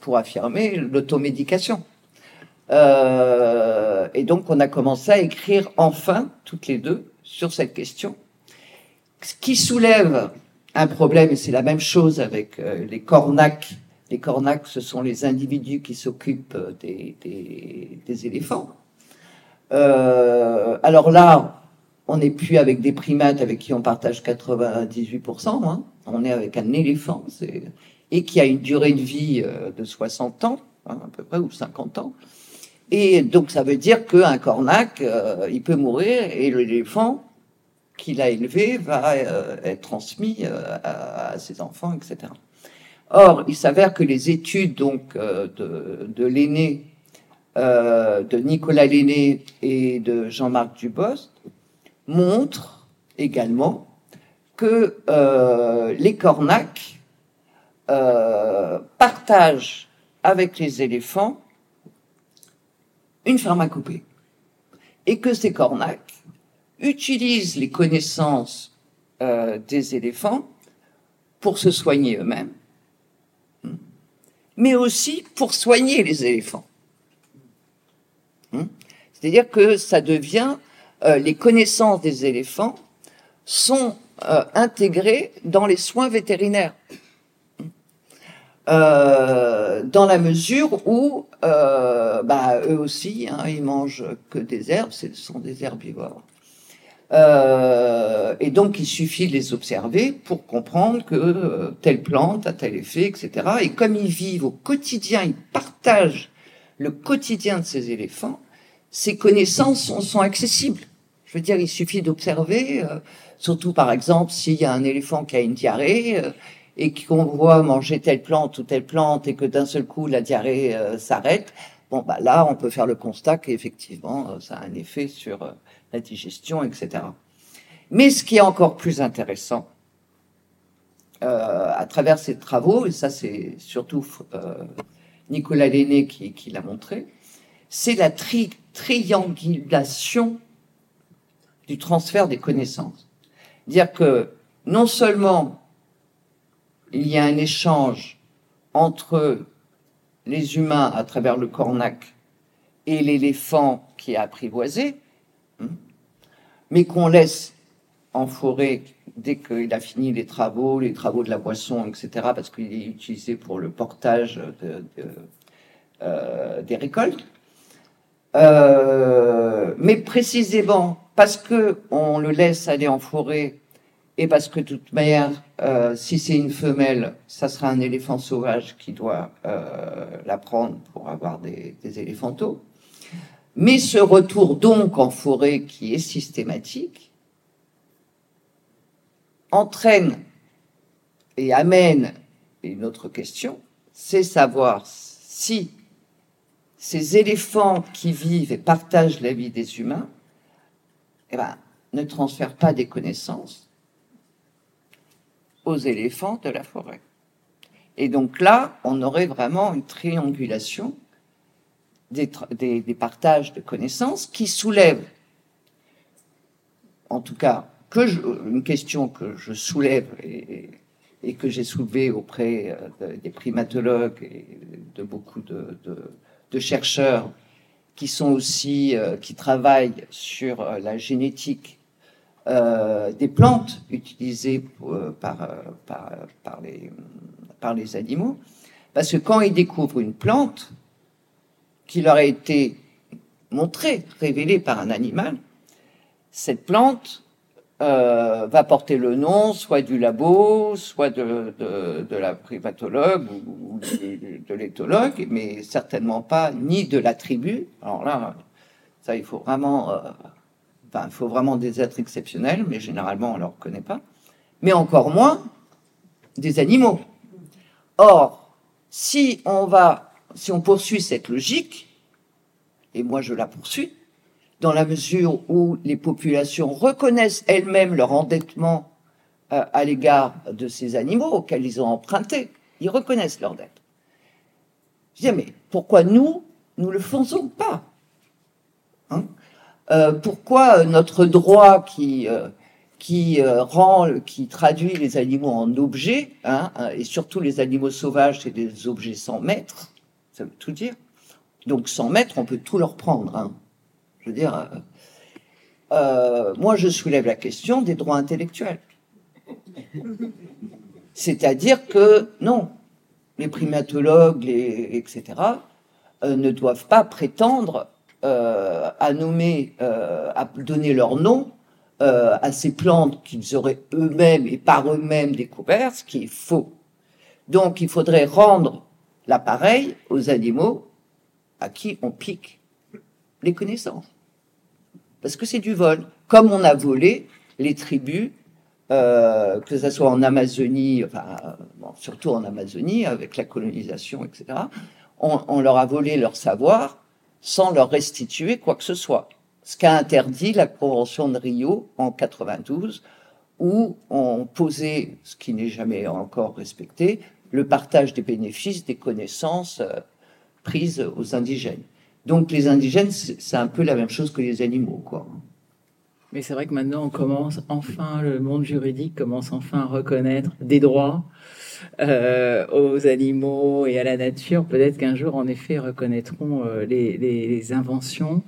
pour affirmer l'automédication. et donc, on a commencé à écrire enfin, toutes les deux, sur cette question, ce qui soulève un problème, et c'est la même chose avec euh, les cornacs. Les cornacs, ce sont les individus qui s'occupent des, des, éléphants. Euh, alors là, on n'est plus avec des primates avec qui on partage 98%, hein. on est avec un éléphant, et qui a une durée de vie euh, de 60 ans, hein, à peu près, ou 50 ans. Et donc ça veut dire qu'un cornac, euh, il peut mourir, et l'éléphant qu'il a élevé va euh, être transmis à, ses enfants, etc. Or, il s'avère que les études donc de, de l'aîné, de Nicolas Lenné et de Jean-Marc Dubos montre également que euh, les cornacs euh, partagent avec les éléphants une pharmacopée et que ces cornacs utilisent les connaissances euh, des éléphants pour se soigner eux-mêmes, mais aussi pour soigner les éléphants. C'est-à-dire que ça devient euh, les connaissances des éléphants sont euh, intégrées dans les soins vétérinaires. Euh, dans la mesure où bah, eux aussi, hein, ils mangent que des herbes, ce sont des herbivores. et donc, il suffit de les observer pour comprendre que telle plante a tel effet, etc. Et comme ils vivent au quotidien, ils partagent le quotidien de ces éléphants, ces connaissances sont accessibles. Je veux dire, il suffit d'observer, euh, surtout par exemple s'il y a un éléphant qui a une diarrhée euh, et qu'on voit manger telle plante ou telle plante et que d'un seul coup la diarrhée euh, s'arrête. Bon, bah là, on peut faire le constat qu'effectivement, ça a un effet sur la digestion, etc. Mais ce qui est encore plus intéressant, à travers ces travaux, et ça c'est surtout Nicolas Lenné qui l'a montré, c'est la triangulation du transfert des connaissances. Dire que non seulement il y a un échange entre les humains à travers le cornac et l'éléphant qui est apprivoisé, hein, mais qu'on laisse en forêt dès qu'il a fini les travaux, les travaux de la boisson, etc., parce qu'il est utilisé pour le portage euh, des récoltes. Euh, mais précisément parce que on le laisse aller en forêt et parce que toute manière, euh, si c'est une femelle, ça sera un éléphant sauvage qui doit euh, la prendre pour avoir des, des éléphantaux. Mais ce retour donc en forêt qui est systématique entraîne et amène une autre question, c'est savoir si ces éléphants qui vivent et partagent la vie des humains eh ben, ne transfèrent pas des connaissances aux éléphants de la forêt. Et donc là, on aurait vraiment une triangulation des, partages de connaissances qui soulèvent, en tout cas, une question que je soulève et, que j'ai soulevée auprès euh, des primatologues et de beaucoup de chercheurs qui sont aussi euh, qui travaillent sur euh, la génétique euh, des plantes utilisées par, par, par, les, par les animaux, parce que quand ils découvrent une plante qui leur a été montrée, révélée par un animal, cette plante euh, va porter le nom soit du labo, soit de, de, la privatologue ou, de, l'éthologue, mais certainement pas ni de la tribu. Alors là, ça, il faut vraiment, euh, faut vraiment des êtres exceptionnels, mais généralement on ne leur connaît pas. Mais encore moins des animaux. Or, si on va, si on poursuit cette logique, et moi je la poursuis, dans la mesure où les populations reconnaissent elles-mêmes leur endettement euh, à l'égard de ces animaux auxquels ils ont emprunté. Ils reconnaissent leur dette. Je dis, mais pourquoi nous, nous ne le faisons pas hein? Euh, Pourquoi notre droit qui, euh, qui rend, qui traduit les animaux en objets, hein, et surtout les animaux sauvages, c'est des objets sans maître, ça veut tout dire. Donc sans maître, on peut tout leur prendre. Hein. Je veux dire, euh, euh, moi je soulève la question des droits intellectuels. C'est-à-dire que non, les primatologues, etc., euh, ne doivent pas prétendre à nommer, à donner leur nom à ces plantes qu'ils auraient eux-mêmes et par eux-mêmes découvert, ce qui est faux. Donc il faudrait rendre l'appareil aux animaux à qui on pique les connaissances. Parce que c'est du vol. Comme on a volé les tribus, euh, que ce soit en Amazonie, enfin, surtout en Amazonie, avec la colonisation, etc., on, on leur a volé leur savoir sans leur restituer quoi que ce soit. Ce qu'a interdit la Convention de Rio en 92, où on posait, ce qui n'est jamais encore respecté, le partage des bénéfices des connaissances euh, prises aux indigènes. Donc les indigènes, c'est un peu la même chose que les animaux, quoi. Mais c'est vrai que maintenant, on commence enfin, le monde juridique commence enfin à reconnaître des droits euh, aux animaux et à la nature. Peut-être qu'un jour, en effet, reconnaîtront euh, les, les, les, inventions.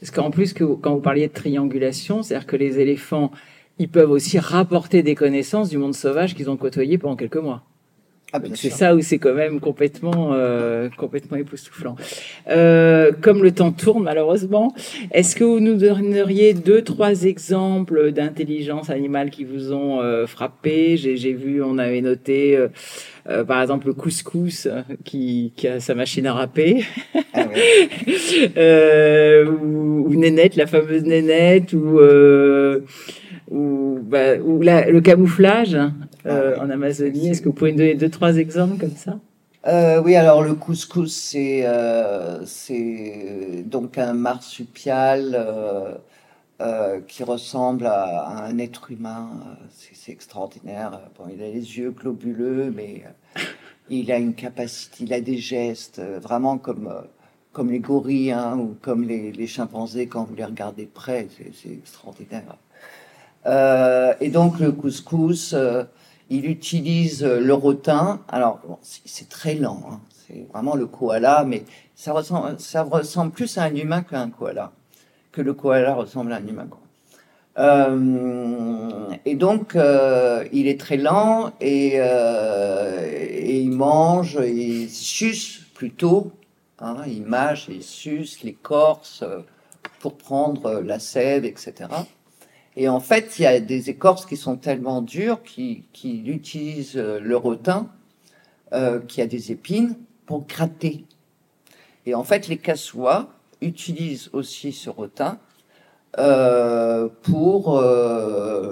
Parce qu'en plus, que, quand vous parliez de triangulation, c'est-à-dire que les éléphants, ils peuvent aussi rapporter des connaissances du monde sauvage qu'ils ont côtoyé pendant quelques mois. Ah, c'est ça où c'est quand même complètement, euh, complètement époustouflant. Euh, comme le temps tourne malheureusement, est-ce que vous nous donneriez deux, trois exemples d'intelligence animale qui vous ont euh, frappé? J'ai vu, on avait noté, euh, euh, par exemple, le couscous qui, qui, a sa machine à râper, ah, *laughs* ou, ou, Nénette, la fameuse Nénette, ou ou, bah, ou la, le camouflage euh, ah en Amazonie. Est-ce que vous pouvez nous donner deux, trois exemples comme ça? Euh, Oui, alors le couscous, c'est euh, donc un marsupial qui ressemble à, à, un être humain. C'est extraordinaire. Bon, il a les yeux globuleux, mais il a une capacité, il a des gestes vraiment comme comme les gorilles hein, ou comme les, les, chimpanzés quand vous les regardez de près. C'est extraordinaire. Euh, et donc le couscous, euh, il utilise le rotin. Alors c'est très lent, hein. c'est vraiment le koala, mais ça ressemble, plus à un humain qu'à un koala, que le koala ressemble à un humain. Euh, et donc, euh, il est très lent et, euh, il mange, il suce plutôt, hein, il mâche il suce l'écorce pour prendre la sève, etc. Et en fait, il y a des écorces qui sont tellement dures qu'ils qui utilisent euh, le rotin, euh, qui a des épines, pour gratter. Et en fait, les cassois utilisent aussi ce rotin euh, pour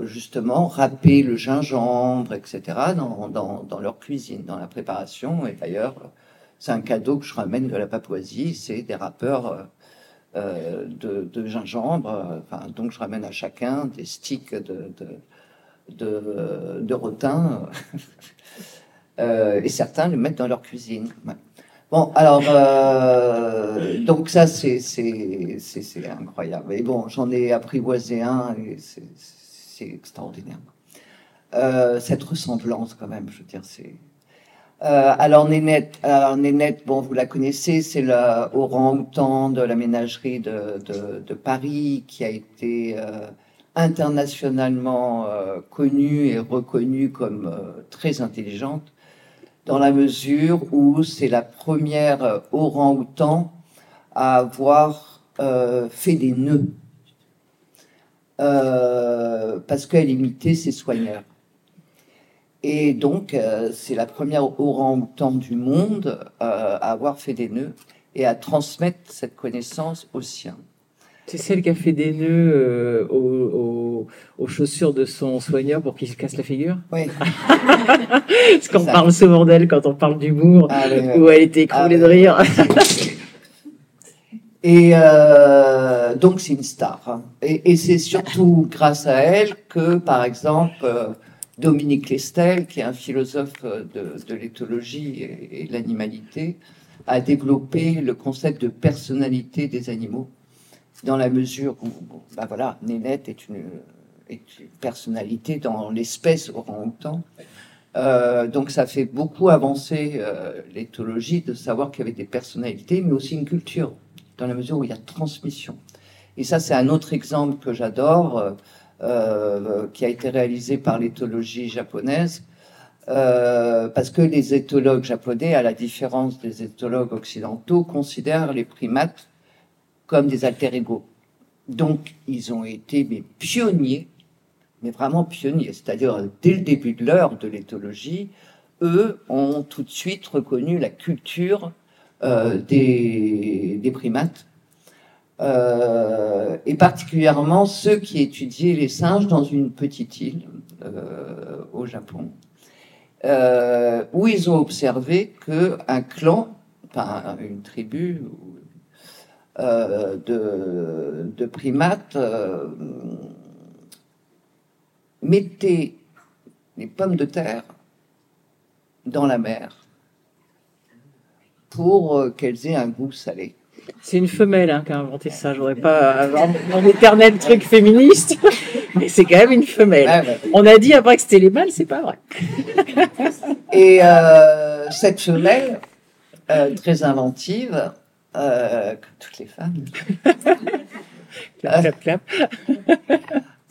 justement râper le gingembre, etc., dans, dans, dans, leur cuisine, dans la préparation. Et d'ailleurs, c'est un cadeau que je ramène de la Papouasie, c'est des râpeurs euh, euh, de, gingembre. Enfin, donc, je ramène à chacun des sticks de, de, de rotin. *laughs* euh, et certains le mettent dans leur cuisine. Bon, alors, euh, donc ça, c'est incroyable. Et bon, j'en ai apprivoisé un et c'est extraordinaire. Euh, cette ressemblance, quand même, je veux dire, c'est euh, alors Nénette, vous la connaissez, c'est le orang-outan de la ménagerie de, Paris qui a été euh, internationalement euh, connue et reconnue comme très intelligente, dans la mesure où c'est la première orang-outan à avoir fait des nœuds, parce qu'elle imitait ses soigneurs. Et donc, euh, c'est la première orang-outan du monde euh, à avoir fait des nœuds et à transmettre cette connaissance aux siens. C'est celle qui a fait des nœuds euh, aux, aux, aux, chaussures de son soigneur pour qu'il se casse la figure Oui. *laughs* Parce qu'on parle souvent d'elle quand on parle d'humour, ah, oui, où elle était écroulée ah, de rire. *laughs* Et euh, donc, c'est une star. Hein. Et, et c'est surtout grâce à elle que, par exemple, Dominique Lestel, qui est un philosophe de, de l'éthologie et, et l'animalité, a développé le concept de personnalité des animaux, dans la mesure où, ben voilà, Nénette est une, personnalité dans l'espèce orang-outan. Euh, donc ça fait beaucoup avancer euh, l'éthologie de savoir qu'il y avait des personnalités, mais aussi une culture, dans la mesure où il y a transmission. Et ça, c'est un autre exemple que j'adore. Euh, qui a été réalisé par l'éthologie japonaise, euh, parce que les éthologues japonais, à la différence des éthologues occidentaux, considèrent les primates comme des alter ego. Donc, ils ont été mais pionniers, mais vraiment pionniers. C'est-à-dire, dès le début de l'heure de l'éthologie, eux ont tout de suite reconnu la culture euh, des, primates, euh, et particulièrement ceux qui étudiaient les singes dans une petite île euh, au Japon, euh, où ils ont observé qu'un clan, enfin une tribu de, de, primates mettait les pommes de terre dans la mer pour qu'elles aient un goût salé. C'est une femelle hein, qui a inventé ça. J'aurais pas un éternel truc féministe, *laughs* mais c'est quand même une femelle. On a dit après que c'était les mâles, c'est pas vrai. Et euh, cette femelle, euh, très inventive, euh, comme toutes les femmes, *laughs* clap, clap, clap.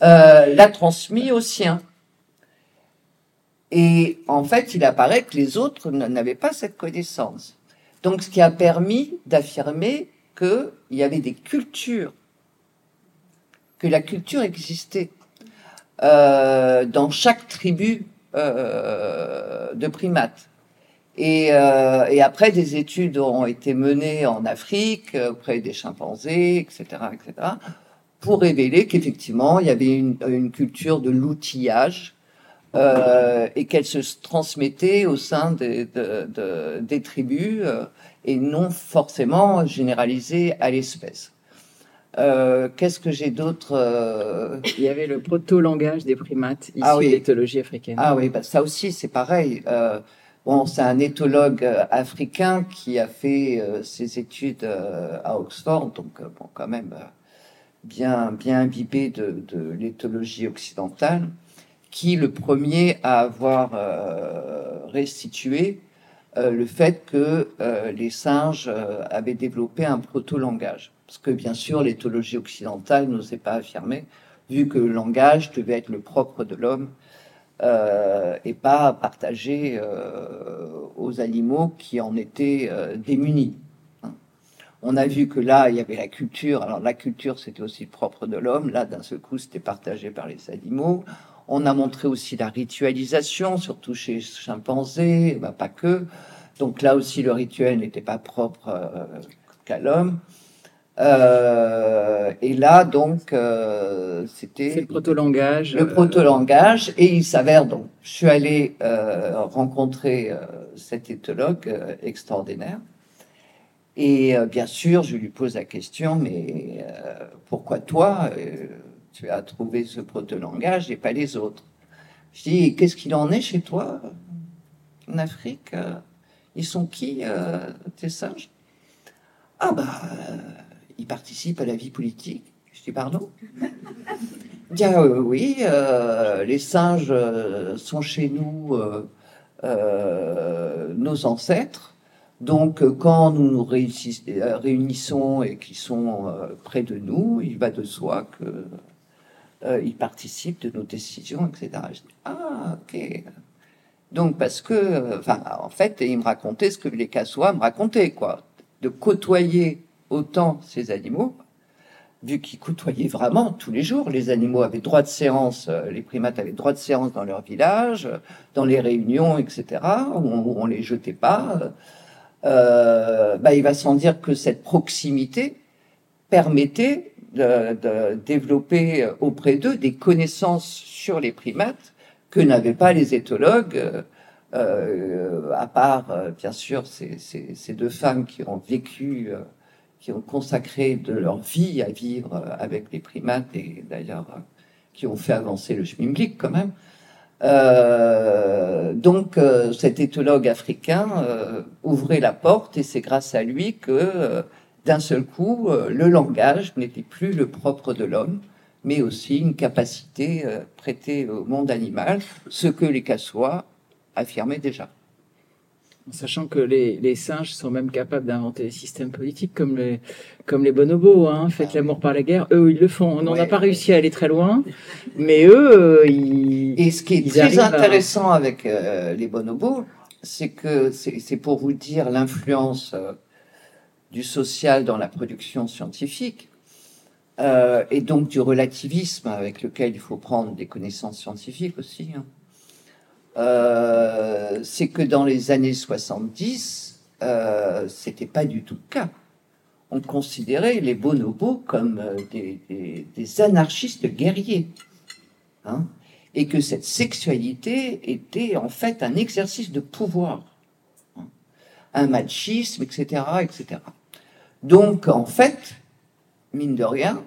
*laughs* L'a transmis aux siens. Et en fait, il apparaît que les autres n'avaient pas cette connaissance. Donc, ce qui a permis d'affirmer qu'il y avait des cultures, que la culture existait euh, dans chaque tribu euh, de primates. Et, euh, et, après, des études ont été menées en Afrique auprès des chimpanzés, etc., etc., pour révéler qu'effectivement, il y avait une culture de l'outillage euh, et qu'elle se transmettait au sein des, de, de, des tribus euh, et non forcément généralisée à l'espèce. Euh, Qu'est-ce que j'ai d'autre euh? Il y avait le proto-langage des primates ici ah oui. l'éthologie africaine. Ah oui, bah ça aussi c'est pareil. Euh, bon, c'est un éthologue africain qui a fait ses études à Oxford, donc bon, quand même bien bien imbibé de, de l'éthologie occidentale qui le premier à avoir euh, restitué euh, le fait que euh, les singes avaient développé un proto-langage. Parce que bien sûr, l'éthologie occidentale n'osait pas affirmer, vu que le langage devait être le propre de l'homme et pas partagé aux animaux qui en étaient démunis. On a vu que là, il y avait la culture. Alors la culture, c'était aussi propre de l'homme. Là, d'un seul coup, c'était partagé par les animaux. On a montré aussi la ritualisation, surtout chez les chimpanzés, bah, pas que. Donc là aussi, le rituel n'était pas propre euh, qu'à l'homme. Euh, et là, donc, euh, c'était... Le proto-langage. Le proto-langage. Et il s'avère, donc, je suis allé rencontrer cet éthologue extraordinaire. Et bien sûr, je lui pose la question, mais pourquoi toi tu as trouvé ce proto-langage et pas les autres. Je dis, qu'est-ce qu'il en est chez toi en Afrique Ils sont qui, euh, tes singes? Ah bah, euh, ils participent à la vie politique. Je dis, pardon? Bien euh, oui, euh, les singes euh, sont chez nous euh, nos ancêtres. Donc, quand nous nous réunissons et qu'ils sont près de nous, il va de soi que euh, ils participent de nos décisions, etc. Ah, ok. Donc, parce que, enfin, en fait, il me racontait ce que les cassois me racontaient, quoi. De côtoyer autant ces animaux, vu qu'ils côtoyaient vraiment tous les jours. Les animaux avaient droit de séance, euh, les primates avaient droit de séance dans leur village, dans les réunions, etc., où on, on les jetait pas. Euh, bah, il va sans dire que cette proximité permettait de, développer auprès d'eux des connaissances sur les primates que n'avaient pas les éthologues, euh, à part, euh, bien sûr, ces, ces, deux femmes qui ont vécu, euh, qui ont consacré de leur vie à vivre avec les primates et d'ailleurs qui ont fait avancer le schmimblick quand même. donc, cet éthologue africain ouvrait la porte et c'est grâce à lui que d'un seul coup, euh, le langage n'était plus le propre de l'homme, mais aussi une capacité euh, prêtée au monde animal, ce que les cassois affirmaient déjà. Sachant que les, les, singes sont même capables d'inventer des systèmes politiques comme les, comme les bonobos, hein, faites ah l'amour par la guerre, eux ils le font. On n'en ouais, a pas réussi à aller très loin, mais eux, euh, ils. Et ce qui est très intéressant à... avec euh, les bonobos, c'est que c'est pour vous dire l'influence euh, du social dans la production scientifique. euh, et donc du relativisme avec lequel il faut prendre des connaissances scientifiques aussi, hein. euh, c'est que dans les années 70, euh, c'était pas du tout le cas. On considérait les bonobos comme euh, des, anarchistes guerriers. Hein, et que cette sexualité était en fait un exercice de pouvoir, hein, un machisme, etc., etc. Donc, en fait, mine de rien,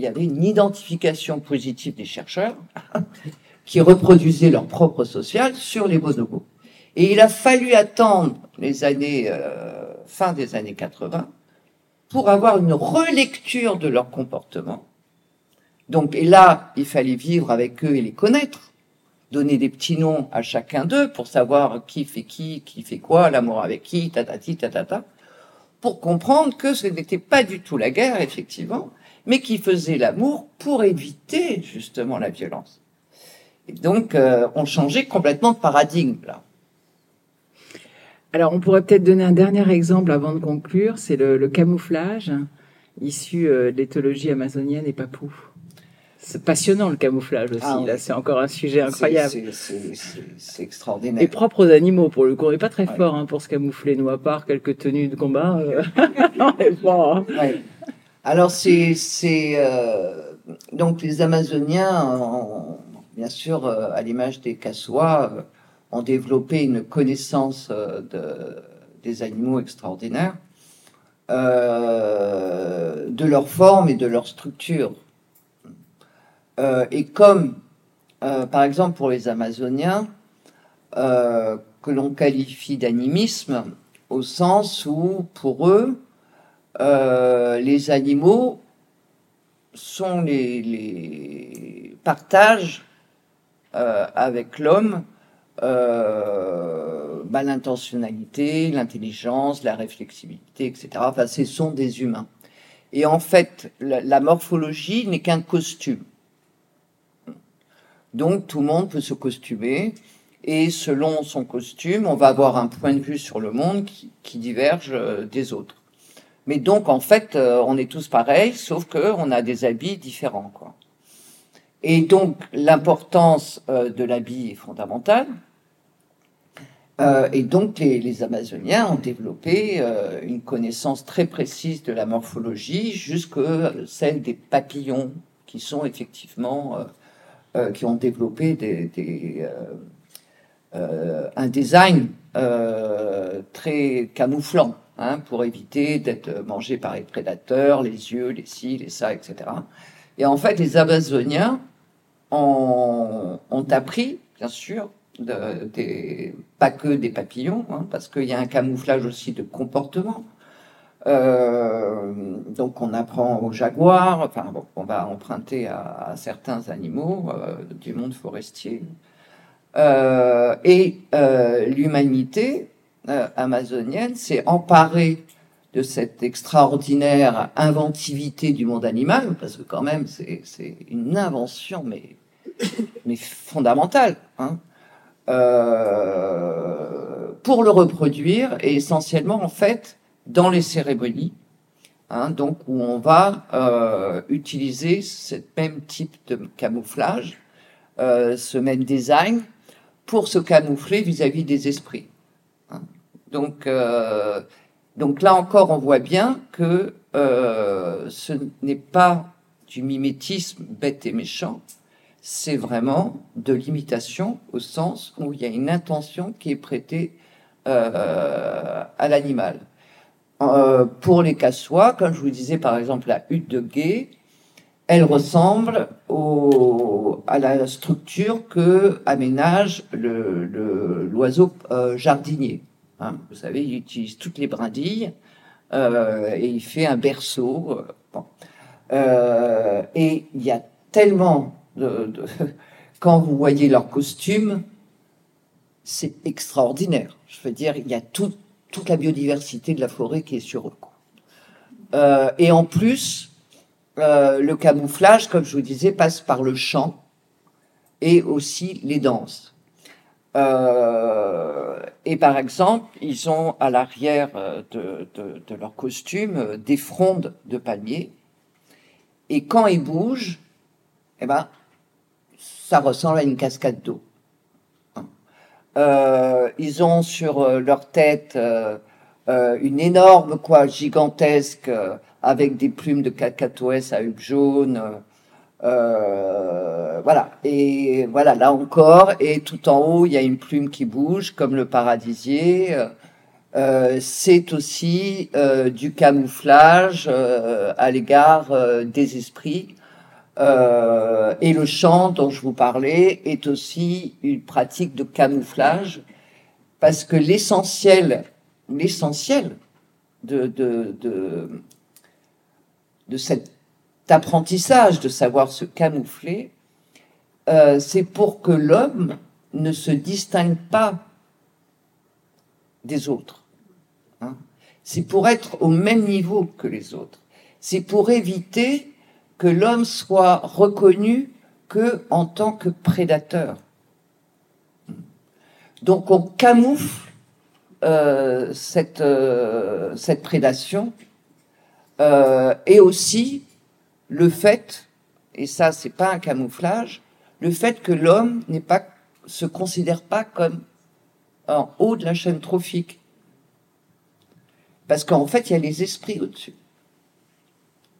il y avait une identification positive des chercheurs *laughs* qui reproduisaient leur propre social sur les bonobos. Et il a fallu attendre les années, euh, fin des années 80 pour avoir une relecture de leur comportement. Donc, et là, il fallait vivre avec eux et les connaître, donner des petits noms à chacun d'eux pour savoir qui fait qui, qui fait quoi, l'amour avec qui, tatati, tatata, pour comprendre que ce n'était pas du tout la guerre, effectivement, mais qui faisait l'amour pour éviter justement la violence. Et donc, euh, on changeait complètement de paradigme là. Alors, on pourrait peut-être donner un dernier exemple avant de conclure, c'est le, camouflage issu euh, de l'éthologie amazonienne et papou. C'est passionnant le camouflage aussi. Ah, Là, c'est encore un sujet incroyable. C'est extraordinaire. Et propre aux animaux, pour le coup. On n'est pas très ouais. fort hein, pour se camoufler, nous, à part quelques tenues de combat. Euh... *laughs* on est fort. Hein. Ouais. Alors, c'est. Euh... Donc, les Amazoniens, ont, bien sûr, euh, à l'image des Kassois, euh, ont développé une connaissance euh, de, des animaux extraordinaires, euh, de leur forme et de leur structure. Euh, et comme, euh, par exemple, pour les Amazoniens, euh, que l'on qualifie d'animisme, au sens où, pour eux, les animaux sont les, euh, avec l'homme bah, l'intentionnalité, l'intelligence, la réflexibilité, etc. Enfin, ce sont des humains. Et en fait, la morphologie n'est qu'un costume. Donc tout le monde peut se costumer et selon son costume, on va avoir un point de vue sur le monde qui, diverge euh, des autres. Mais donc en fait, euh, on est tous pareils, sauf que on a des habits différents, quoi. Et donc l'importance euh, de l'habit est fondamentale. Et donc les, Amazoniens ont développé une connaissance très précise de la morphologie, jusque celle des papillons, qui sont effectivement euh, euh, qui ont développé des, euh, un design euh, très camouflant hein, pour éviter d'être mangé par les prédateurs, les yeux, les cils, les ça, etc. Et en fait, les Amazoniens ont, appris, bien sûr, pas que des papillons, hein, parce qu'il y a un camouflage aussi de comportement. Euh, donc on apprend aux jaguars, enfin bon, on va emprunter à, certains animaux euh, du monde forestier. Euh, et l'humanité amazonienne s'est emparée de cette extraordinaire inventivité du monde animal, parce que quand même c'est une invention mais, mais fondamentale, hein, pour le reproduire et essentiellement en fait dans les cérémonies, hein, donc où on va euh, utiliser ce même type de camouflage, euh, ce même design, pour se camoufler vis-à-vis -vis des esprits. Hein. Donc, euh, donc là encore, on voit bien que ce n'est pas du mimétisme bête et méchant, c'est vraiment de l'imitation au sens où il y a une intention qui est prêtée à l'animal. Euh, pour les cassois, comme je vous disais par exemple la hutte de guet, elle ressemble à la structure que aménage l'oiseau euh, jardinier. Hein. Vous savez, il utilise toutes les brindilles euh, et il fait un berceau. Et il y a tellement de, de *laughs* quand vous voyez leur costume, c'est extraordinaire. Je veux dire, il y a tout, toute la biodiversité de la forêt qui est sur eux. Euh, et en plus, euh, le camouflage, comme je vous disais, passe par le chant et aussi les danses. Euh, et par exemple, ils ont à l'arrière de, de, de, leur costume des frondes de palmiers Et quand ils bougent, eh ben, ça ressemble à une cascade d'eau. Euh, ils ont sur euh, leur tête euh, une énorme quoi gigantesque avec des plumes de cacatoès à huppe jaune. voilà et voilà là encore et tout en haut il y a une plume qui bouge comme le paradisier. c'est aussi du camouflage à l'égard des esprits euh, et le chant dont je vous parlais est aussi une pratique de camouflage, parce que l'essentiel, l'essentiel de, de, de, cet apprentissage de savoir se camoufler, euh, c'est pour que l'homme ne se distingue pas des autres. Hein. C'est pour être au même niveau que les autres. C'est pour éviter que l'homme soit reconnu que en tant que prédateur. Donc on camoufle euh, cette, euh, cette prédation euh, et aussi le fait, et ça c'est pas un camouflage, le fait que l'homme n'est pas se considère pas comme en haut de la chaîne trophique. Parce qu'en fait, il y a les esprits au-dessus.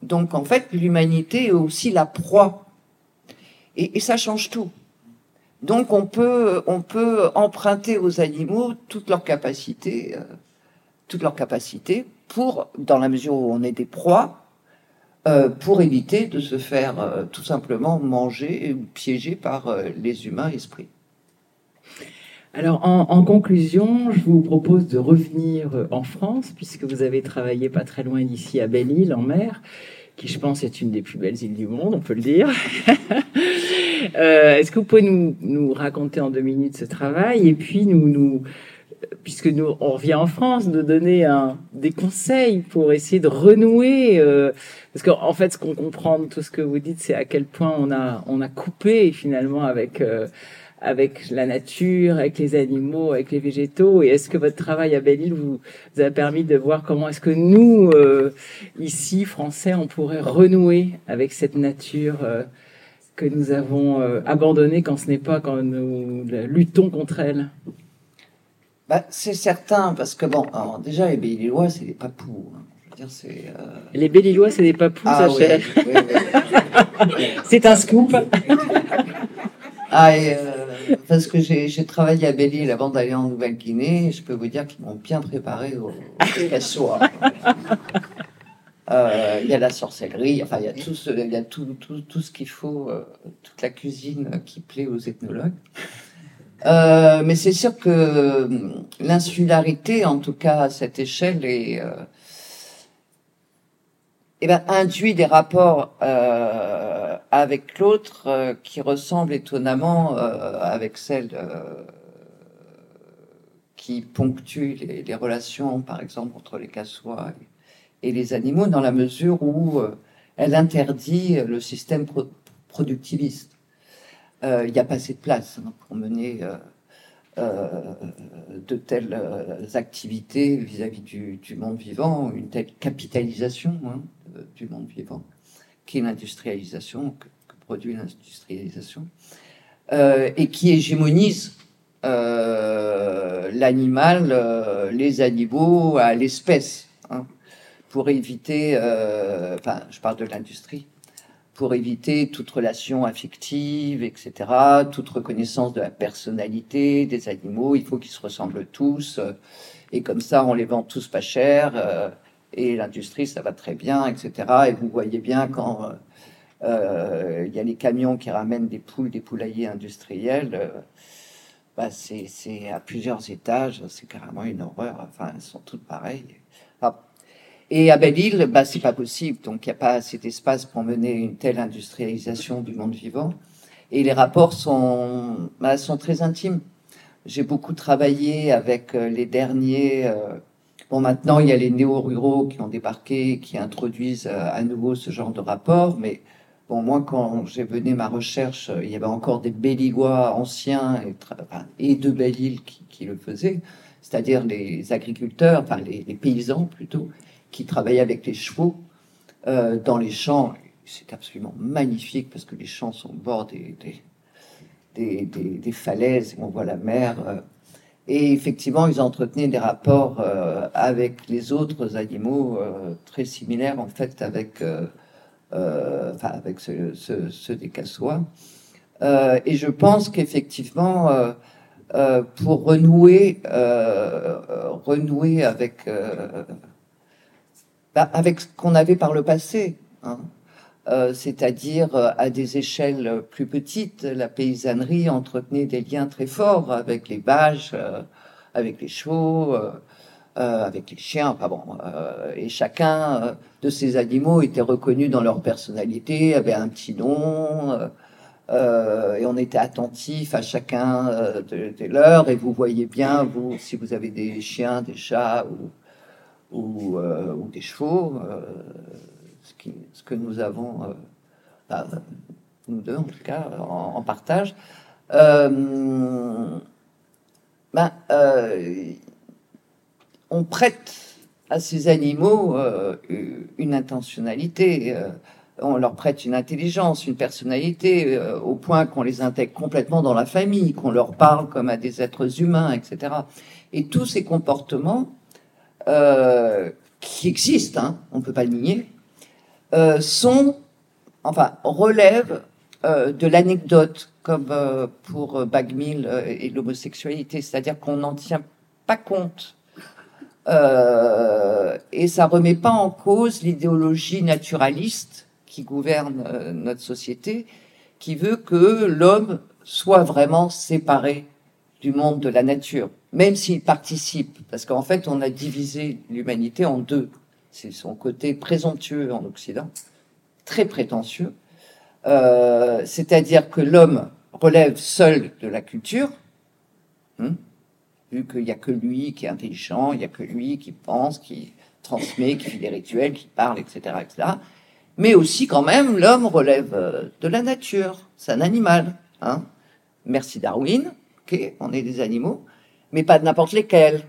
Donc en fait, l'humanité est aussi la proie. Et, ça change tout. Donc on peut, on peut emprunter aux animaux toutes leurs capacités, euh, pour, dans la mesure où on est des proies, euh, pour éviter de se faire euh, tout simplement manger ou piéger par les humains esprits. Alors, en, en, conclusion, je vous propose de revenir en France, puisque vous avez travaillé pas très loin d'ici, à Belle-Île, en mer, qui, je pense, est une des plus belles îles du monde, on peut le dire. *laughs* euh, Est-ce que vous pouvez nous, nous, raconter en deux minutes ce travail et puis nous, nous puisque nous on revient en France, de donner un, des conseils pour essayer de renouer, euh, parce qu'en en fait, ce qu'on comprend de tout ce que vous dites, c'est à quel point on a on a coupé finalement avec euh, avec la nature, avec les animaux, avec les végétaux Et est-ce que votre travail à Belle-Île vous, vous, a permis de voir comment est-ce que nous, euh, ici, Français, on pourrait renouer avec cette nature euh, que nous avons euh, abandonnée quand ce n'est pas quand nous luttons contre elle? Bah, C'est certain, parce que bon, alors déjà, les Belle-Îlois, c'est des papous. Hein. Je veux dire, c'est, Les Belle-Îlois, c'est des papous, ah, ça, oui, oui, oui. *laughs* C'est un scoop *laughs* ah, euh, parce que j'ai travaillé à Belle-Île avant d'aller en Nouvelle-Guinée, je peux vous dire qu'ils m'ont bien préparé au, au euh, Il y a la sorcellerie, enfin il y a tout ce, qu'il faut, euh, toute la cuisine qui plaît aux ethnologues. Mais c'est sûr que l'insularité, en tout cas à cette échelle, est, eh ben, induit des rapports euh, avec l'autre euh, qui ressemblent étonnamment euh, avec celles qui ponctuent les, relations, par exemple, entre les cassois et, les animaux, dans la mesure où elle interdit le système pro productiviste. Il n'y a pas assez de place hein, pour mener de telles activités vis-à-vis du, du, monde vivant, une telle capitalisation hein, du monde vivant, qui est l'industrialisation, que, produit l'industrialisation, euh, et qui hégémonise euh, l'animal, euh, les animaux à l'espèce, hein, pour éviter, enfin, je parle de l'industrie, pour éviter toute relation affective, etc., toute reconnaissance de la personnalité des animaux. Il faut qu'ils se ressemblent tous. Et comme ça, on les vend tous pas cher. Euh, et l'industrie, ça va très bien, etc. Et vous voyez bien quand euh, il y a les camions qui ramènent des poules, des poulaillers industriels, bah c'est à plusieurs étages, c'est carrément une horreur. Enfin, elles sont toutes pareilles. Et à Belle-Île, bah, c'est pas possible. Donc, il n'y a pas assez d'espace pour mener une telle industrialisation du monde vivant. Et les rapports sont, bah, sont très intimes. J'ai beaucoup travaillé avec euh, les derniers. Euh, bon, maintenant, il y a les néo-ruraux qui ont débarqué, qui introduisent euh, à nouveau ce genre de rapport. Mais bon, moi, quand j'ai mené ma recherche, il y avait encore des Belligois anciens et, et de Belle-Île qui, le faisaient, c'est-à-dire les agriculteurs, enfin les, paysans plutôt, qui travaillaient avec les chevaux euh, dans les champs. c'est absolument magnifique parce que les champs sont au bord des, des, des, falaises, on voit la mer. Euh. Et effectivement, ils entretenaient des rapports euh, avec les autres animaux très similaires en fait avec, enfin, avec ceux, ceux, des cassois. et je pense qu'effectivement, pour renouer, renouer avec bah, avec ce qu'on avait par le passé, hein. Euh, c'est-à-dire euh, à des échelles plus petites, la paysannerie entretenait des liens très forts avec les vaches, euh, avec les chevaux, avec les chiens, enfin bon, et chacun de ces animaux était reconnu dans leur personnalité, avait un petit nom. et on était attentif à chacun de, de leurs, et vous voyez bien, vous, si vous avez des chiens, des chats, ou, ou, ou des chevaux, ce, que nous avons, euh, bah, nous deux en tout cas, en, partage. Ben, on prête à ces animaux une intentionnalité on leur prête une intelligence, une personnalité, au point qu'on les intègre complètement dans la famille, qu'on leur parle comme à des êtres humains, etc. Et tous ces comportements euh, qui existent, hein, on ne peut pas le nier, euh, sont, enfin, relèvent euh, de l'anecdote, comme pour Bagmill et l'homosexualité, c'est-à-dire qu'on n'en tient pas compte. et ça remet pas en cause l'idéologie naturaliste qui gouverne notre société, qui veut que l'homme soit vraiment séparé du monde de la nature, même s'il participe, parce qu'en fait, on a divisé l'humanité en deux. C'est son côté présomptueux en Occident, très prétentieux, euh, c'est-à-dire que l'homme relève seul de la culture, hein, vu qu'il n'y a que lui qui est intelligent, il n'y a que lui qui pense, qui transmet, qui fait des rituels, qui parle, etc., etc. Mais aussi, quand même, l'homme relève euh, de la nature, c'est un animal. Hein. Merci Darwin, on est des animaux, mais pas de n'importe lesquels.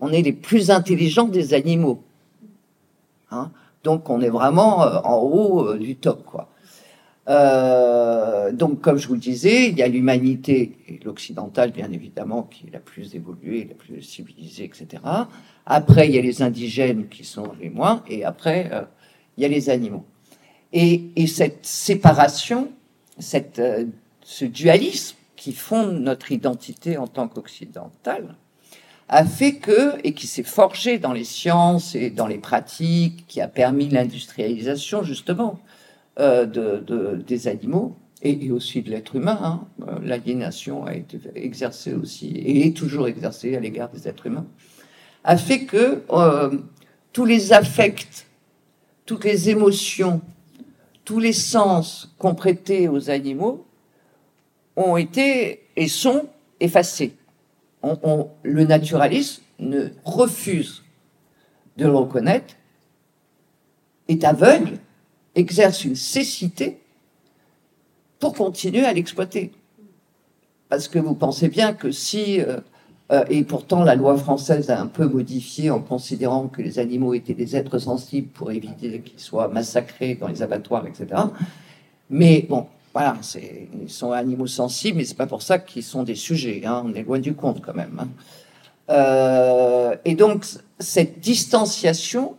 On est les plus intelligents des animaux. Hein. donc on est vraiment euh, en haut euh, du top, quoi. Euh, donc, comme je vous disais, il y a l'humanité et l'occidentale, bien évidemment, qui est la plus évoluée, la plus civilisée, etc. Après, il y a les indigènes qui sont les moins, et après, il y a les animaux. Et, et cette séparation, ce dualisme, qui fonde notre identité en tant qu'occidental, a fait que, et qui s'est forgé dans les sciences et dans les pratiques, qui a permis l'industrialisation justement euh, de, des animaux et, aussi de l'être humain. Hein. Euh, l'aliénation a été exercée aussi et est toujours exercée à l'égard des êtres humains, a fait que euh, tous les affects, toutes les émotions, tous les sens qu'on prêtait aux animaux ont été et sont effacés. Le naturalisme ne refuse de le reconnaître, est aveugle, exerce une cécité pour continuer à l'exploiter. Parce que vous pensez bien que si, euh, euh, et pourtant la loi française a un peu modifié en considérant que les animaux étaient des êtres sensibles pour éviter qu'ils soient massacrés dans les abattoirs, etc. Mais bon, voilà, ils sont animaux sensibles, mais c'est pas pour ça qu'ils sont des sujets. Hein, on est loin du compte quand même. Hein. Euh, et donc cette distanciation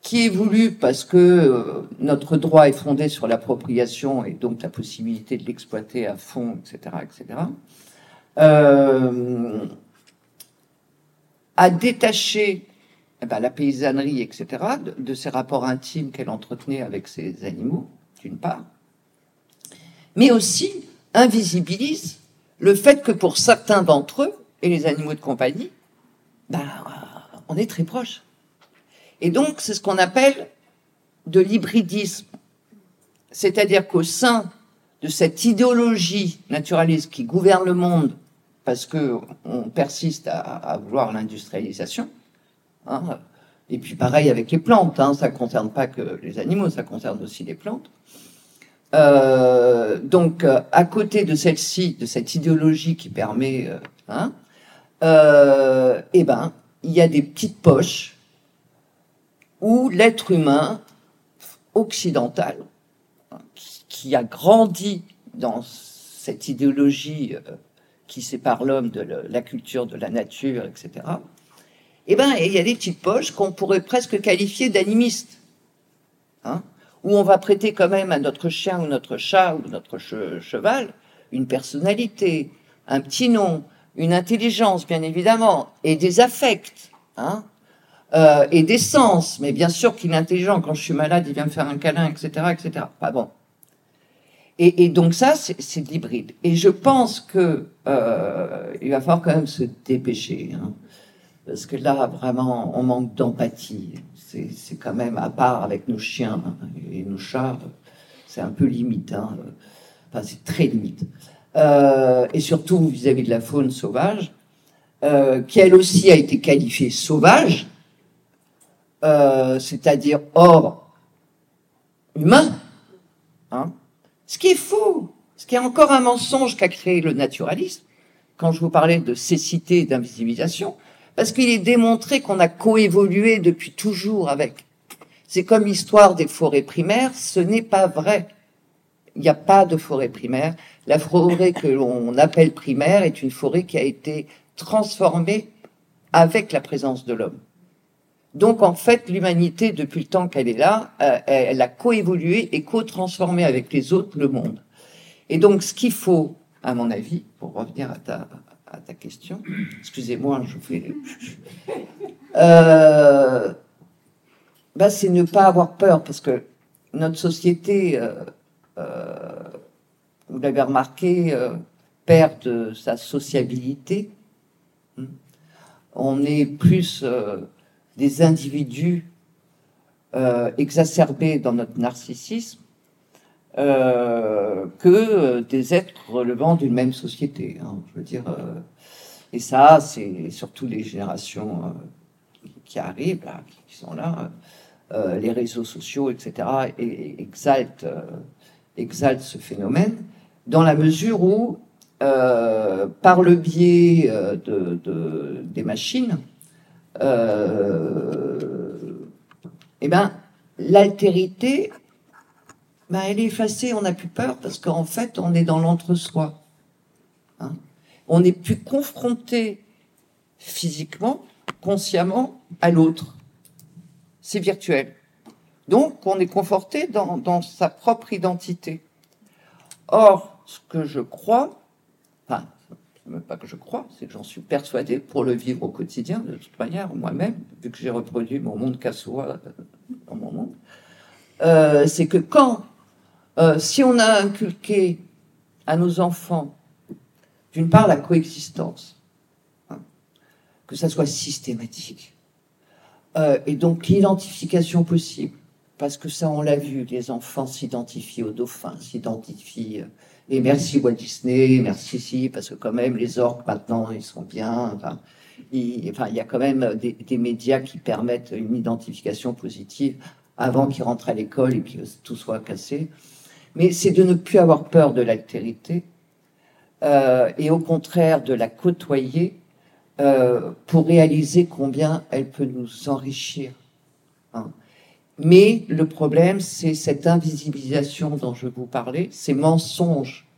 qui est voulue parce que euh, notre droit est fondé sur l'appropriation et donc la possibilité de l'exploiter à fond, etc., etc., euh, a détaché eh ben, la paysannerie, etc., de, de ces rapports intimes qu'elle entretenait avec ces animaux, d'une part, mais aussi invisibilise le fait que pour certains d'entre eux, et les animaux de compagnie, ben, on est très proche. Et donc, c'est ce qu'on appelle de l'hybridisme. C'est-à-dire qu'au sein de cette idéologie naturaliste qui gouverne le monde, parce que on persiste à, vouloir l'industrialisation, hein, et puis pareil avec les plantes, hein, ça ne concerne pas que les animaux, ça concerne aussi les plantes, euh, donc, euh, à côté de celle-ci, de cette idéologie qui permet, euh, hein, eh ben, il y a des petites poches où l'être humain occidental hein, qui, a grandi dans cette idéologie qui sépare l'homme de la culture, de la nature, etc. Eh ben, il y a des petites poches qu'on pourrait presque qualifier d'animistes, hein, où on va prêter quand même à notre chien ou notre chat ou notre cheval une personnalité, un petit nom, une intelligence, bien évidemment, et des affects, hein, euh, et des sens. Mais bien sûr qu'il est intelligent. Quand je suis malade, il vient me faire un câlin, etc., etc. Pas bon. Et, donc ça, c'est de l'hybride. Et je pense que euh, il va falloir quand même se dépêcher, hein, parce que là, vraiment, on manque d'empathie. C'est quand même, à part avec nos chiens et nos chats, c'est un peu limite. Hein. Enfin, c'est très limite. Euh, et surtout vis-à-vis de la faune sauvage, euh, qui elle aussi a été qualifiée sauvage, euh, c'est-à-dire hors humain. Hein. Ce qui est faux, ce qui est encore un mensonge qu'a créé le naturalisme, quand je vous parlais de cécité et d'invisibilisation, parce qu'il est démontré qu'on a coévolué depuis toujours avec. C'est comme l'histoire des forêts primaires, ce n'est pas vrai. Il n'y a pas de forêt primaire. La forêt que l'on appelle primaire est une forêt qui a été transformée avec la présence de l'homme. Donc en fait, l'humanité, depuis le temps qu'elle est là, euh, elle a coévolué et co-transformé avec les autres le monde. Et donc ce qu'il faut, à mon avis, pour revenir à ta, ta question, excusez-moi, je fais... Euh, bah, c'est ne pas avoir peur, parce que notre société, euh, euh vous l'avez remarqué, perd sa sociabilité. On est plus des individus exacerbés dans notre narcissisme euh, que des êtres relevant d'une même société. Hein, je veux dire, euh, et ça, c'est surtout les générations qui arrivent, qui sont là, les réseaux sociaux, etc., et, exaltent, exaltent ce phénomène dans la mesure où, par le biais de, des machines, euh, eh ben, l'altérité, ben, elle est effacée, on n'a plus peur parce qu'en fait, on est dans l'entre-soi. Hein. on n'est plus confronté physiquement, consciemment à l'autre. C'est virtuel. Donc, on est conforté dans, sa propre identité. Or, ce que je crois, enfin, même pas que je crois, c'est que j'en suis persuadé pour le vivre au quotidien, de toute manière, moi-même, vu que j'ai reproduit mon monde cassois dans mon monde, euh, c'est que quand, euh, si on a inculqué à nos enfants, d'une part, la coexistence, hein, que ça soit systématique, euh, et donc l'identification possible, parce que ça, on l'a vu, les enfants s'identifient aux dauphins, s'identifient et merci Walt Disney, merci si, parce que quand même les orques maintenant ils sont bien. Enfin, il, y a quand même des, médias qui permettent une identification positive avant qu'ils rentrent à l'école et que tout soit cassé. Mais c'est de ne plus avoir peur de l'altérité euh, et au contraire de la côtoyer euh, pour réaliser combien elle peut nous enrichir. Hein. Mais le problème, c'est cette invisibilisation dont je vous parlais, ces mensonges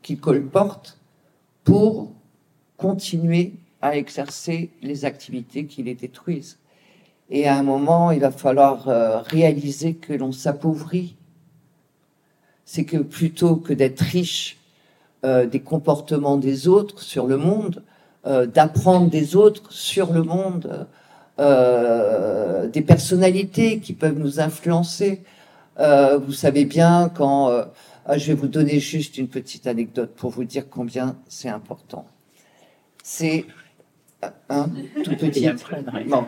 qui colportent pour continuer à exercer les activités qui les détruisent. Et à un moment, il va falloir euh, réaliser que l'on s'appauvrit. C'est que plutôt que d'être riche euh, des comportements des autres sur le monde, euh, d'apprendre des autres sur le monde, euh, des personnalités qui peuvent nous influencer. Vous savez bien quand ah, je vais vous donner juste une petite anecdote pour vous dire combien c'est important. C'est un tout petit. Non,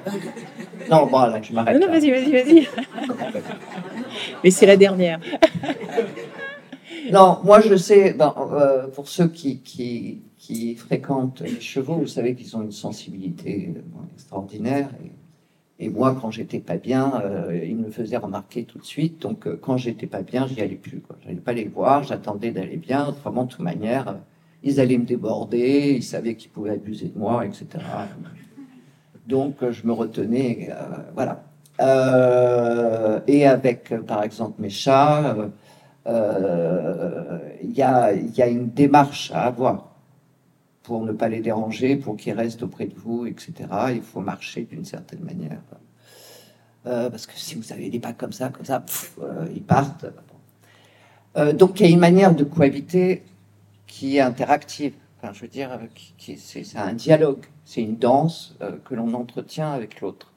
non, bon, là, je m'arrête. Non, vas-y, vas-y, vas-y. Mais c'est la dernière. Non, moi je sais, ben, pour ceux qui, qui, qui fréquentent les chevaux, vous savez qu'ils ont une sensibilité euh, extraordinaire. Et, moi, quand j'étais pas bien, euh, ils me faisaient remarquer tout de suite. Donc, euh, quand j'étais pas bien, j'y allais plus. Je n'allais pas les voir, j'attendais d'aller bien. Autrement, de toute manière, ils allaient me déborder, ils savaient qu'ils pouvaient abuser de moi, etc. Donc, je me retenais. voilà. Euh, et avec, par exemple, mes chats, il y, a, y a une démarche à avoir pour ne pas les déranger, pour qu'ils restent auprès de vous, etc. Il faut marcher d'une certaine manière. Euh, parce que si vous avez des pas comme ça, comme ça, euh, ils partent. Euh, donc il y a une manière de cohabiter qui est interactive. Enfin, je veux dire, c'est un dialogue, c'est une danse que l'on entretient avec l'autre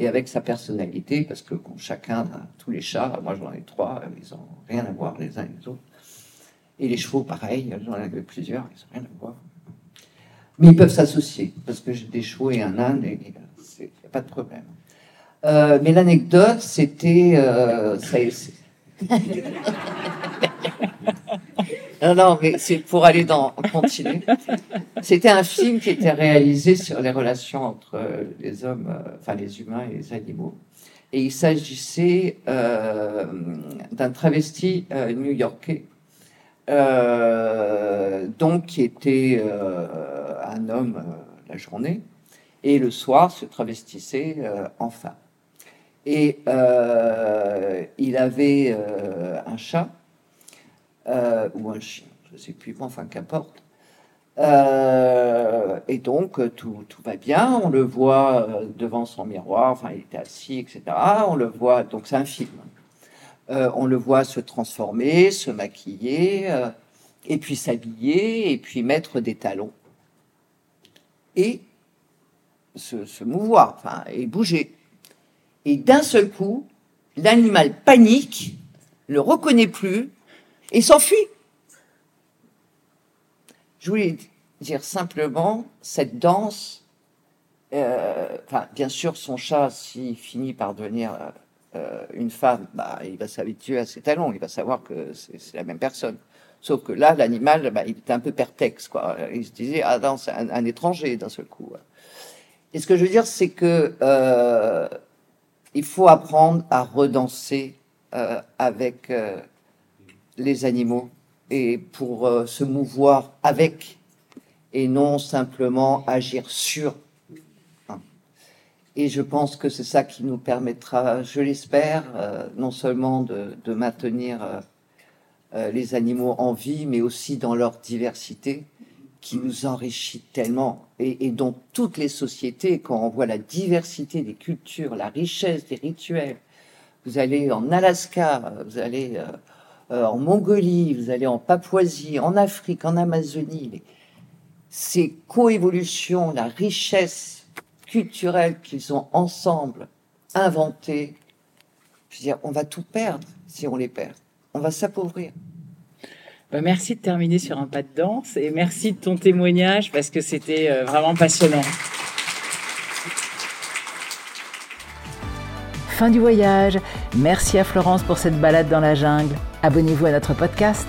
et avec sa personnalité, parce que chacun, tous les chats, moi j'en ai trois, ils n'ont rien à voir les uns et les autres. Et les chevaux, pareil, j'en ai plusieurs, ils n'ont rien à voir. Mais ils peuvent s'associer, parce que j'ai des chevaux et un âne, et il n'y a pas de problème. Euh, mais l'anecdote, c'était. Euh, non, non, mais c'est pour aller dans. continuer. C'était un film qui était réalisé sur les relations entre les hommes, euh, enfin les humains et les animaux. Et il s'agissait euh, d'un travesti euh, new-yorkais, donc qui était un homme la journée, et le soir se travestissait en femme. Et euh, il avait euh, un chat euh, ou un chien, je ne sais plus, enfin qu'importe. et donc tout, tout, va bien, on le voit devant son miroir, enfin il était assis, etc. On le voit, donc c'est un film. on le voit se transformer, se maquiller, et puis s'habiller, et puis mettre des talons. Et se, se mouvoir, enfin, et bouger. Et d'un seul coup, l'animal panique, le reconnaît plus et s'enfuit. Je voulais dire simplement, cette danse, euh, enfin, bien sûr, son chat, s'il finit par devenir euh, une femme, bah, il va s'habituer à ses talons, il va savoir que c'est la même personne. Sauf que là, l'animal, bah, il était un peu perplexe, quoi. Il se disait, ah non, c'est un, étranger d'un seul coup. Et ce que je veux dire, c'est que euh, il faut apprendre à redanser euh, avec euh, les animaux et pour euh, se mouvoir avec et non simplement agir sur. Et je pense que c'est ça qui nous permettra, je l'espère, non seulement de, maintenir les animaux en vie, mais aussi dans leur diversité, qui nous enrichit tellement et, et, dont toutes les sociétés, quand on voit la diversité des cultures, la richesse des rituels, vous allez en Alaska, vous allez euh, en Mongolie, vous allez en Papouasie, en Afrique, en Amazonie, ces coévolutions, la richesse culturelle qu'ils ont ensemble inventée, je veux dire, on va tout perdre si on les perd. On va s'appauvrir. Bah, merci de terminer sur un pas de danse et merci de ton témoignage parce que c'était euh, vraiment passionnant. Fin du voyage. Merci à Florence pour cette balade dans la jungle. Abonnez-vous à notre podcast